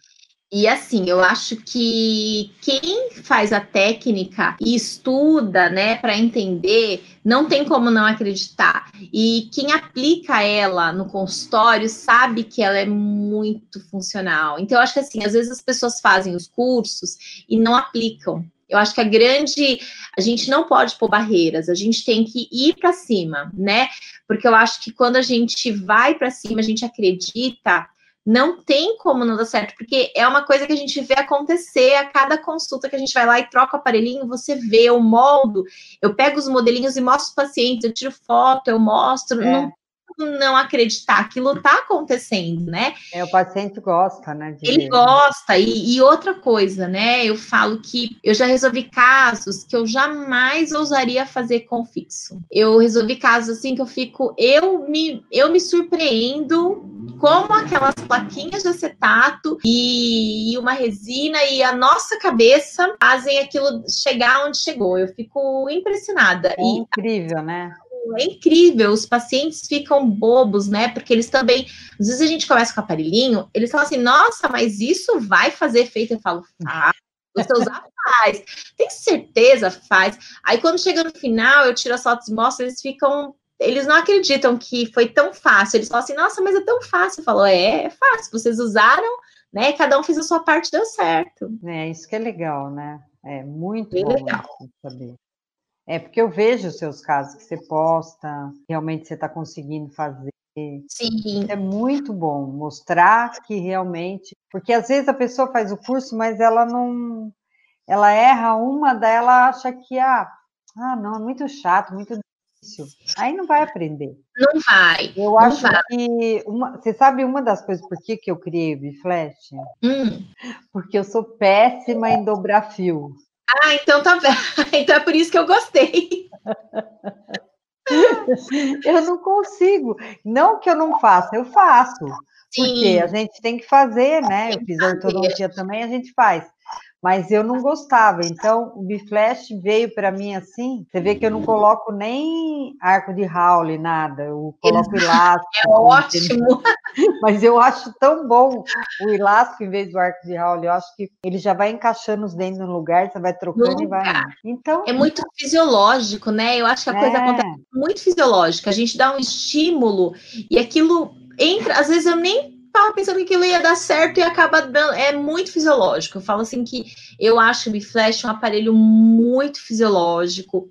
e assim, eu acho que quem faz a técnica e estuda, né, para entender, não tem como não acreditar. E quem aplica ela no consultório sabe que ela é muito funcional. Então, eu acho que assim, às vezes as pessoas fazem os cursos e não aplicam. Eu acho que a grande. A gente não pode pôr barreiras, a gente tem que ir para cima, né? Porque eu acho que quando a gente vai para cima, a gente acredita, não tem como não dar certo, porque é uma coisa que a gente vê acontecer a cada consulta que a gente vai lá e troca o aparelhinho, você vê, eu moldo, eu pego os modelinhos e mostro os pacientes, eu tiro foto, eu mostro, é. não não acreditar, aquilo está acontecendo, né? É, o paciente gosta, né? Ele ver. gosta, e, e, outra coisa, né? Eu falo que eu já resolvi casos que eu jamais ousaria fazer com fixo. Eu resolvi casos assim que eu fico, eu me, eu me surpreendo como aquelas plaquinhas de acetato e, e uma resina e a nossa cabeça fazem aquilo chegar onde chegou. Eu fico impressionada. É e, incrível, né? É incrível, os pacientes ficam bobos, né? Porque eles também, às vezes a gente começa com o aparelhinho, eles falam assim, nossa, mas isso vai fazer efeito? Eu falo, ah, você usar, faz. Tem certeza? Faz. Aí quando chega no final, eu tiro as fotos e mostro, eles ficam eles não acreditam que foi tão fácil. Eles falam assim, nossa, mas é tão fácil. Falou, é, é fácil. Vocês usaram, né? Cada um fez a sua parte, deu certo. É isso que é legal, né? É muito Bem bom legal. saber. É porque eu vejo os seus casos que você posta, realmente você está conseguindo fazer. Sim. É muito bom mostrar que realmente, porque às vezes a pessoa faz o curso, mas ela não, ela erra uma, daí ela acha que ah, ah não, é muito chato, muito difícil. Aí não vai aprender. Não vai. Eu não acho vai. que uma, você sabe uma das coisas por que, que eu criei o Biflash? Hum. Porque eu sou péssima em dobrar fio. Ah, então tá Então é por isso que eu gostei. eu não consigo. Não que eu não faça, eu faço. Sim. Porque a gente tem que fazer, né? Eu fiz ortodontia também, a gente faz mas eu não gostava. Então, o Biflash veio para mim assim. Você vê que eu não coloco nem arco de Howley, nada. Eu coloco elástico. É ótimo. Mas eu acho tão bom o elástico em vez do arco de Howley. Eu acho que ele já vai encaixando os dentes no lugar, você vai trocando e vai. Então, é muito fisiológico, né? Eu acho que a coisa é... acontece muito fisiológica. A gente dá um estímulo e aquilo entra. Às vezes eu nem tava pensando que aquilo ia dar certo e acaba dando. É muito fisiológico. Eu falo assim que eu acho o Biflash um aparelho muito fisiológico.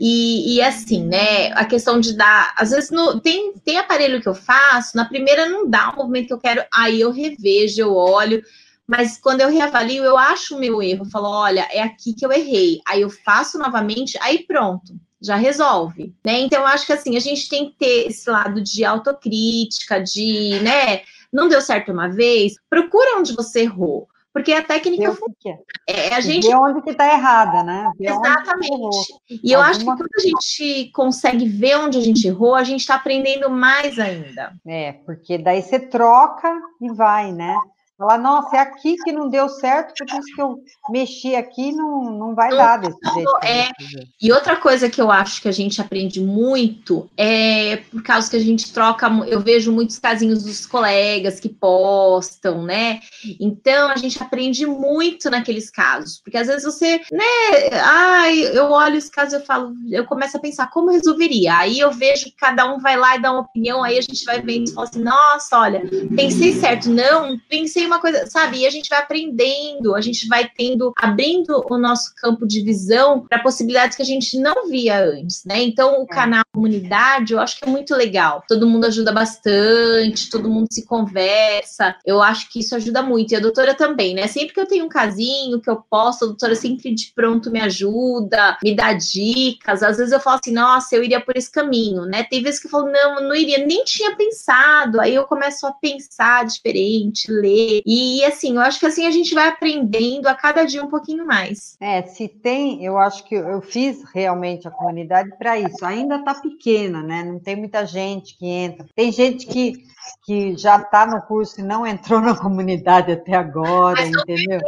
E, e assim, né? A questão de dar. Às vezes no, tem, tem aparelho que eu faço, na primeira não dá o movimento que eu quero, aí eu revejo, eu olho. Mas quando eu reavalio, eu acho o meu erro. Eu falo, olha, é aqui que eu errei. Aí eu faço novamente, aí pronto já resolve, né? Então, eu acho que assim, a gente tem que ter esse lado de autocrítica, de, né, não deu certo uma vez, procura onde você errou. Porque a técnica é, a gente. Vê onde que está errada, né? Vê Exatamente. E eu acho que quando a gente consegue ver onde a gente errou, a gente está aprendendo mais ainda. É, porque daí você troca e vai, né? Falar, nossa, é aqui que não deu certo, por isso que eu mexi aqui, não, não vai dar desse jeito. É. E outra coisa que eu acho que a gente aprende muito é por causa que a gente troca, eu vejo muitos casinhos dos colegas que postam, né? Então a gente aprende muito naqueles casos, porque às vezes você, né, ai, eu olho os casos eu falo, eu começo a pensar como resolveria. Aí eu vejo que cada um vai lá e dá uma opinião, aí a gente vai vendo e fala assim, nossa, olha, pensei certo, não, pensei uma coisa, sabe? E a gente vai aprendendo, a gente vai tendo, abrindo o nosso campo de visão para possibilidades que a gente não via antes, né? Então, o é. canal Comunidade, eu acho que é muito legal. Todo mundo ajuda bastante, todo mundo se conversa. Eu acho que isso ajuda muito. E a doutora também, né? Sempre que eu tenho um casinho que eu posto, a doutora sempre de pronto me ajuda, me dá dicas. Às vezes eu falo assim, nossa, eu iria por esse caminho, né? Tem vezes que eu falo, não, não iria, nem tinha pensado. Aí eu começo a pensar diferente, ler e assim, eu acho que assim a gente vai aprendendo a cada dia um pouquinho mais. É, se tem, eu acho que eu fiz realmente a comunidade para isso. Ainda está pequena, né? Não tem muita gente que entra. Tem gente que, que já está no curso e não entrou na comunidade até agora, mas entendeu?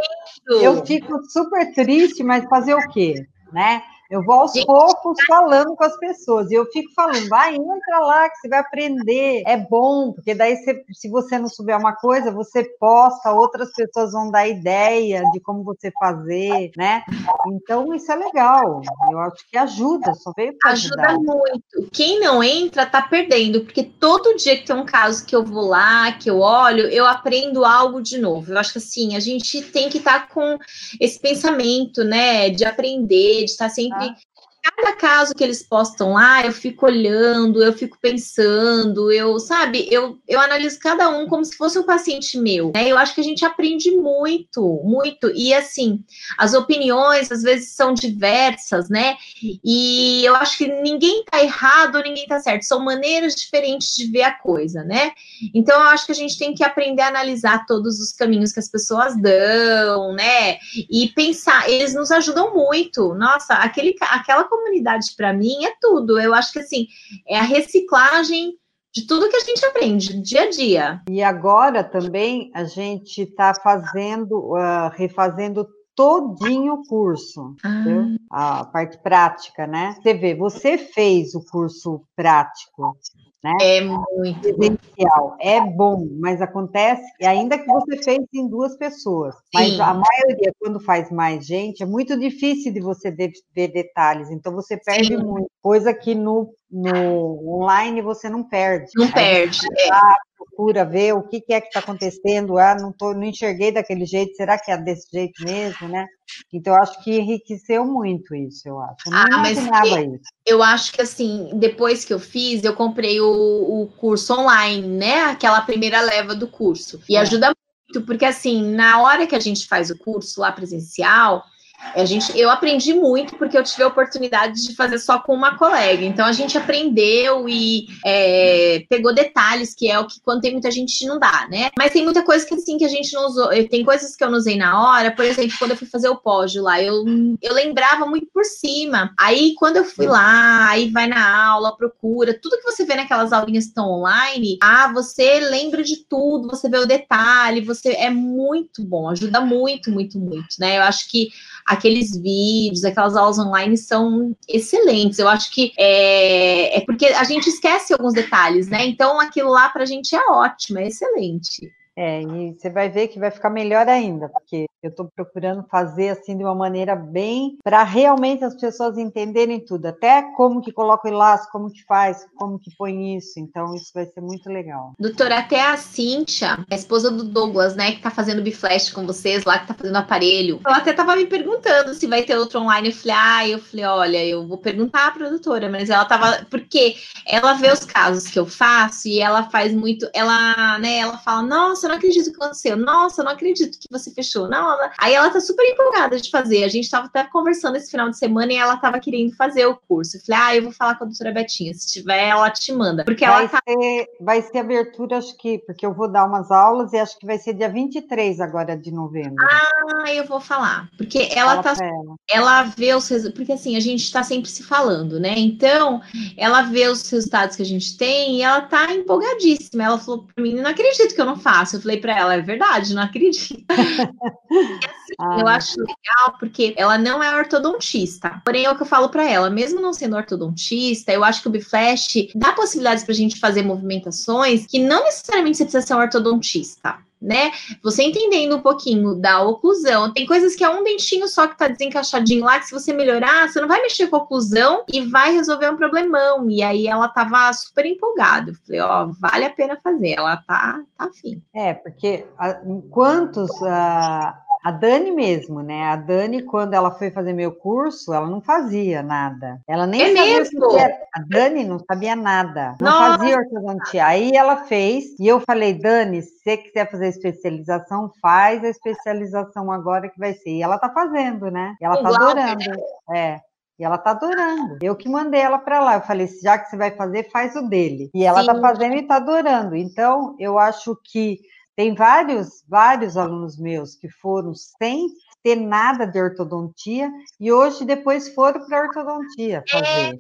Eu fico super triste, mas fazer o quê? Né? Eu vou aos poucos falando com as pessoas. E eu fico falando, vai, entra lá que você vai aprender. É bom, porque daí você, se você não souber uma coisa, você posta, outras pessoas vão dar ideia de como você fazer, né? Então, isso é legal. Eu acho que ajuda, só veio para Ajuda muito. Quem não entra, tá perdendo, porque todo dia que tem um caso que eu vou lá, que eu olho, eu aprendo algo de novo. Eu acho que assim, a gente tem que estar tá com esse pensamento, né, de aprender, de estar tá sempre sempre cada caso que eles postam lá, eu fico olhando, eu fico pensando, eu, sabe, eu, eu analiso cada um como se fosse um paciente meu, né? Eu acho que a gente aprende muito, muito, e assim, as opiniões às vezes são diversas, né? E eu acho que ninguém tá errado, ninguém tá certo, são maneiras diferentes de ver a coisa, né? Então eu acho que a gente tem que aprender a analisar todos os caminhos que as pessoas dão, né? E pensar, eles nos ajudam muito. Nossa, aquele, aquela comunidade para mim é tudo. Eu acho que assim, é a reciclagem de tudo que a gente aprende dia a dia. E agora também a gente está fazendo, uh, refazendo todinho o curso, ah. a parte prática, né? Você vê, você fez o curso prático, Né? É muito presencial. É bom, mas acontece, ainda que você fez em duas pessoas. Mas Sim. a maioria, quando faz mais gente, é muito difícil de você ver detalhes. Então você perde Sim. muito. Coisa que no, no online você não perde. Não Aí perde. É. procura ver o que, que é que está acontecendo. Ah, não, tô, não enxerguei daquele jeito, será que é desse jeito mesmo, né? Então, eu acho que enriqueceu muito isso, eu acho. Eu não ah, imaginava isso. Eu acho que, assim, depois que eu fiz, eu comprei o, o curso online, né? Aquela primeira leva do curso. E é. ajuda muito, porque, assim, na hora que a gente faz o curso lá presencial, a gente, eu aprendi muito porque eu tive a oportunidade de fazer só com uma colega. Então a gente aprendeu e é, pegou detalhes que é o que quando tem muita gente não dá, né? Mas tem muita coisa que assim que a gente não usou. Tem coisas que eu não usei na hora. Por exemplo, quando eu fui fazer o pódio lá, eu, eu lembrava muito por cima. Aí quando eu fui lá, aí vai na aula, procura tudo que você vê naquelas aulinhas que estão online. Ah, você lembra de tudo, você vê o detalhe, você é muito bom, ajuda muito, muito, muito, né? Eu acho que aqueles vídeos, aquelas aulas online são excelentes. Eu acho que é, é porque a gente esquece alguns detalhes, né? Então aquilo lá para a gente é ótimo, é excelente. É, e você vai ver que vai ficar melhor ainda, porque eu estou procurando fazer assim de uma maneira bem para realmente as pessoas entenderem tudo, até como que coloca o laço, como que faz, como que põe isso. Então isso vai ser muito legal. Doutora, até a Cíntia, a esposa do Douglas, né, que tá fazendo biflash com vocês lá, que tá fazendo aparelho, ela até tava me perguntando se vai ter outro online. Eu falei, ah, eu falei, olha, eu vou perguntar para a doutora, mas ela tava, porque ela vê os casos que eu faço e ela faz muito, ela, né, ela fala, nossa, não acredito que aconteceu. Nossa, não acredito que você fechou. Não, aí ela tá super empolgada de fazer. A gente tava até conversando esse final de semana e ela tava querendo fazer o curso. Eu falei, ah, eu vou falar com a doutora Betinha. Se tiver, ela te manda. Porque vai ela tá... Ser, vai ser abertura, acho que, porque eu vou dar umas aulas e acho que vai ser dia 23 agora de novembro. Ah, eu vou falar. Porque ela Fala tá. Ela. ela vê os resultados. Porque assim, a gente tá sempre se falando, né? Então, ela vê os resultados que a gente tem e ela tá empolgadíssima. Ela falou pra mim, não acredito que eu não faço. Eu falei para ela, é verdade, não acredito. assim, ah. eu acho legal porque ela não é ortodontista. Porém, é o que eu falo para ela, mesmo não sendo ortodontista, eu acho que o Biflash dá possibilidades para a gente fazer movimentações que não necessariamente você precisa ser um ortodontista né? Você entendendo um pouquinho da oclusão, tem coisas que é um dentinho só que tá desencaixadinho lá, que se você melhorar, você não vai mexer com a oclusão e vai resolver um problemão. E aí ela tava super empolgada. Eu falei, ó, vale a pena fazer. Ela tá, tá afim. É, porque a, quantos. Uh a Dani mesmo, né? A Dani, quando ela foi fazer meu curso, ela não fazia nada. Ela nem é sabia mesmo? o que era. A Dani não sabia nada. Não Nossa. fazia ortodontia. Aí ela fez, e eu falei, Dani, se você quiser fazer especialização, faz a especialização agora que vai ser. E ela tá fazendo, né? E ela tá adorando. É. E ela tá adorando. Eu que mandei ela para lá. Eu falei, já que você vai fazer, faz o dele. E ela tá Sim. tá fazendo e tá adorando. Então, eu acho que tem vários, vários alunos meus que foram sem ter nada de ortodontia e hoje depois foram para ortodontia é, fazer. É,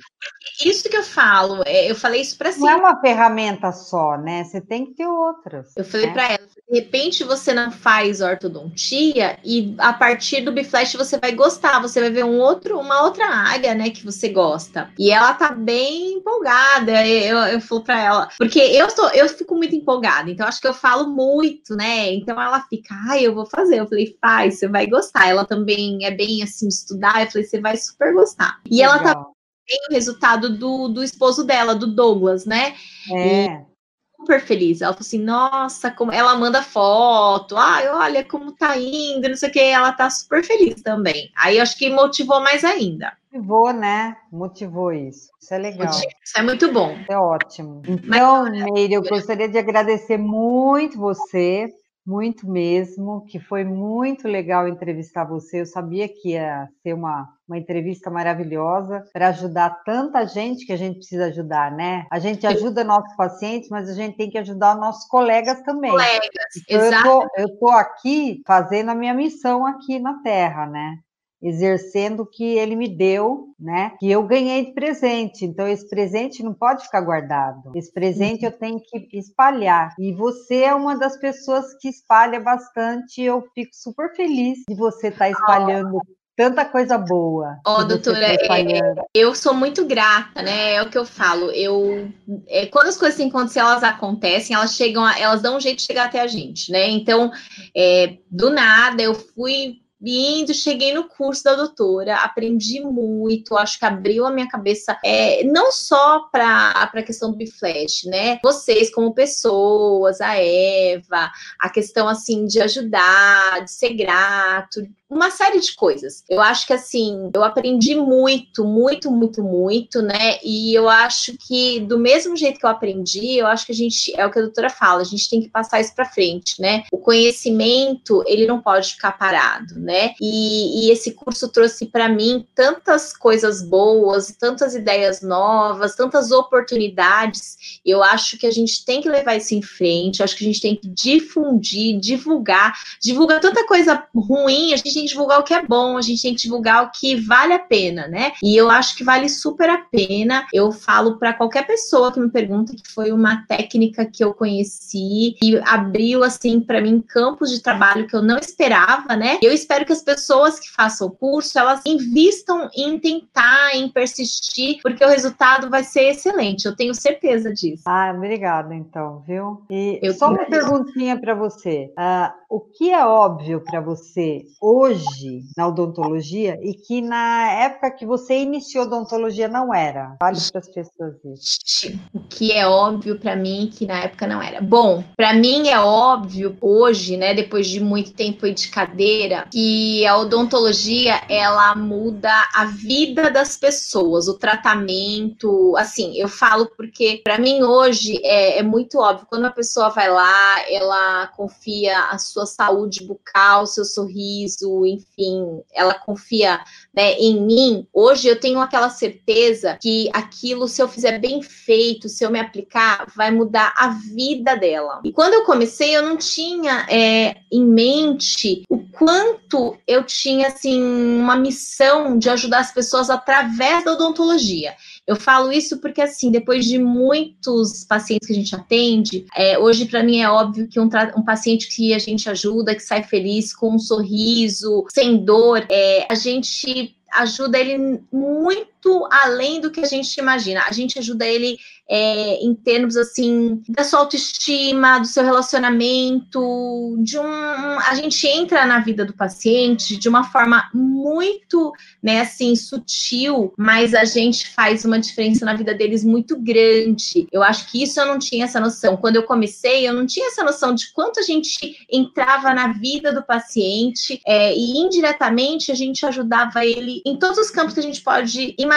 isso que eu falo, é, eu falei isso para Não é uma ferramenta só, né? Você tem que ter outras. Eu falei né? para ela, de repente você não faz ortodontia e a partir do Biflash você vai gostar, você vai ver um outro, uma outra área, né, que você gosta. E ela tá bem empolgada. Eu, eu falo para ela, porque eu sou, eu fico muito empolgada, então acho que eu falo muito, né? Então ela fica, ai, eu vou fazer. Eu falei, faz, você vai gostar gostar. Ela também é bem assim estudar. Eu falei, você vai super gostar. E Legal. ela tá bem o resultado do, do esposo dela, do Douglas, né? É. E super feliz. Ela falou assim: nossa, como ela manda foto, ai, olha como tá indo, não sei o que. Ela tá super feliz também. Aí acho que motivou mais ainda. Motivou, né? Motivou isso. Isso é legal. Isso é muito bom. É ótimo. Então, Meire, eu gostaria de agradecer muito você muito mesmo, que foi muito legal entrevistar você. Eu sabia que ia ser uma, uma entrevista maravilhosa para ajudar tanta gente que a gente precisa ajudar, né? A gente ajuda nossos pacientes, mas a gente tem que ajudar nossos colegas também. Colegas, então, exato. Eu tô, tô aqui fazendo a minha missão aqui na Terra, né? Exercendo o que ele me deu, né? Que eu ganhei de presente. Então esse presente não pode ficar guardado. Esse presente eu tenho que espalhar. E você é uma das pessoas que espalha bastante. Eu fico super feliz de você estar tá espalhando tanta coisa boa. Ó, oh, doutora, é, eu sou muito grata, né? É o que eu falo. Eu, é, quando as coisas acontecer, elas acontecem, elas chegam, a, elas dão um jeito de chegar até a gente, né? Então, é, do nada, eu fui indo, cheguei no curso da doutora, aprendi muito, acho que abriu a minha cabeça, é, não só para a questão do Biflash, né? Vocês como pessoas, a Eva, a questão assim de ajudar, de ser grato, uma série de coisas. Eu acho que assim, eu aprendi muito, muito, muito, muito, né? E eu acho que do mesmo jeito que eu aprendi, eu acho que a gente é o que a doutora fala, a gente tem que passar isso para frente, né? O conhecimento, ele não pode ficar parado, né? E, e esse curso trouxe para mim tantas coisas boas, tantas ideias novas, tantas oportunidades. Eu acho que a gente tem que levar isso em frente, eu acho que a gente tem que difundir, divulgar, divulgar tanta coisa ruim, a gente tem que divulgar o que é bom, a gente tem que divulgar o que vale a pena, né? E eu acho que vale super a pena. Eu falo para qualquer pessoa que me pergunta que foi uma técnica que eu conheci e abriu assim para mim campos de trabalho que eu não esperava, né? Eu espero que as pessoas que façam o curso, elas invistam em tentar, em persistir, porque o resultado vai ser excelente. Eu tenho certeza disso. Ah, obrigada então, viu? E eu só uma perguntinha para você. Uh, o que é óbvio para você hoje na odontologia e que na época que você iniciou odontologia não era? Fale para as pessoas isso. O que é óbvio para mim que na época não era. Bom, para mim é óbvio hoje, né, depois de muito tempo de cadeira, que a odontologia ela muda a vida das pessoas, o tratamento, assim, eu falo porque para mim hoje é, é muito óbvio quando a pessoa vai lá, ela confia a sua saúde bucal, seu sorriso, enfim, ela confia né, em mim, hoje eu tenho aquela certeza que aquilo, se eu fizer bem feito, se eu me aplicar, vai mudar a vida dela. E quando eu comecei, eu não tinha é, em mente o quanto eu tinha assim uma missão de ajudar as pessoas através da odontologia. Eu falo isso porque, assim, depois de muitos pacientes que a gente atende, é, hoje para mim é óbvio que um, um, paciente que a gente ajuda, que sai feliz, com um sorriso, sem dor, é, a gente ajuda ele muito além do que a gente imagina. A gente ajuda ele é, em termos assim da sua autoestima, do seu relacionamento, de um, a gente entra na vida do paciente de uma forma muito, né, assim, sutil, mas a gente faz uma diferença na vida deles muito grande. Eu acho que isso eu não tinha essa noção. Quando eu comecei, eu não tinha essa noção de quanto a gente entrava na vida do paciente é, e indiretamente a gente ajudava ele em todos os campos que a gente pode imaginar,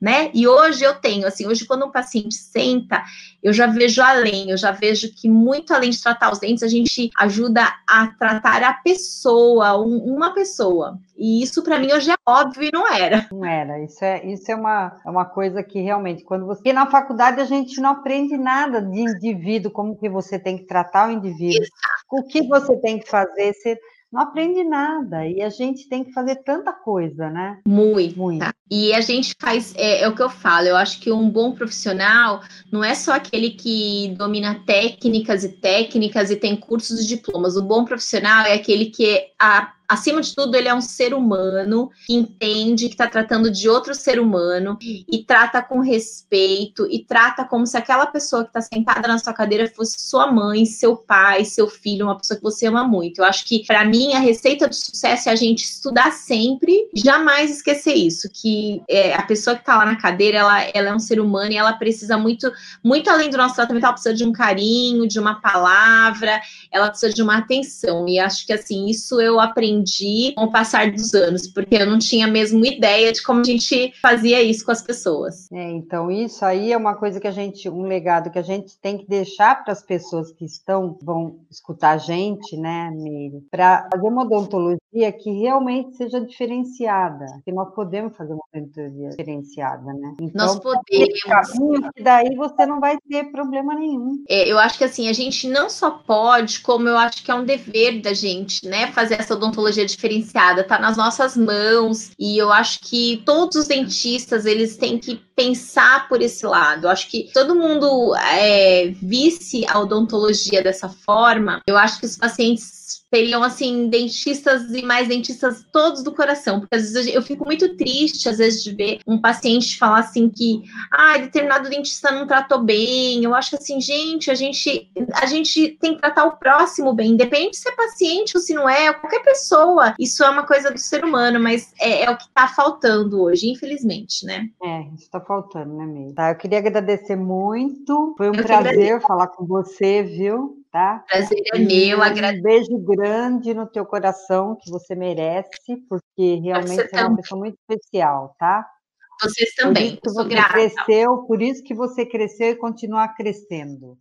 né? E hoje eu tenho, assim, hoje quando um paciente senta, eu já vejo além, eu já vejo que muito além de tratar os dentes, a gente ajuda a tratar a pessoa, um, uma pessoa. E isso para mim hoje é óbvio e não era. Não era. Isso é, isso é uma, é uma coisa que realmente, quando você. Porque na faculdade a gente não aprende nada de indivíduo, como que você tem que tratar o indivíduo, Exato. o que você tem que fazer. Você não aprende nada. E a gente tem que fazer tanta coisa, né? Muito. Muito. E a gente faz, é, é, o que eu falo, eu acho que um bom profissional não é só aquele que domina técnicas e técnicas e tem cursos e diplomas. O bom profissional é aquele que a acima de tudo, ele é um ser humano que entende que está tratando de outro ser humano e trata com respeito e trata como se aquela pessoa que está sentada na sua cadeira fosse sua mãe, seu pai, seu filho, uma pessoa que você ama muito. Eu acho que, para mim, a receita do sucesso é a gente estudar sempre, jamais esquecer isso, que é, a pessoa que está lá na cadeira, ela, ela é um ser humano e ela precisa muito, muito além do nosso tratamento, ela precisa de um carinho, de uma palavra, ela precisa de uma atenção. E acho que, assim, isso eu aprendi aprendi com o passar dos anos, porque eu não tinha mesmo ideia de como a gente fazia isso com as pessoas. É, então isso aí é uma coisa que a gente, um legado que a gente tem que deixar para as pessoas que estão, vão escutar a gente, né, Miri, para fazer uma odontologia que realmente seja diferenciada, que nós podemos fazer uma odontologia diferenciada, né? Então, nós podemos. Caminho, que daí você não vai ter problema nenhum. É, eu acho que assim, a gente não só pode, como eu acho que é um dever da gente, né, fazer essa odontologia odontologia diferenciada está nas nossas mãos e eu acho que todos os dentistas eles têm que pensar por esse lado. Eu acho que todo mundo é, visse a odontologia dessa forma. Eu acho que os pacientes teriam assim dentistas e mais dentistas todos do coração, porque às vezes eu fico muito triste às vezes de ver um paciente falar assim que ah, determinado dentista não tratou bem. Eu acho que assim, gente, a gente a gente tem que tratar o próximo bem, independente se é paciente ou se não é, qualquer pessoa. Isso é uma coisa do ser humano, mas é, é o que está faltando hoje, infelizmente, né? É, isso está faltando, né, mesmo? Tá, eu queria agradecer muito. Foi um eu prazer falar com você, viu? Tá? Prazer é meu, agradeço. Um beijo grande no teu coração, que você merece, porque realmente você é uma pessoa muito especial, tá? Vocês também, por isso que você cresceu, por isso que você cresceu e continua crescendo.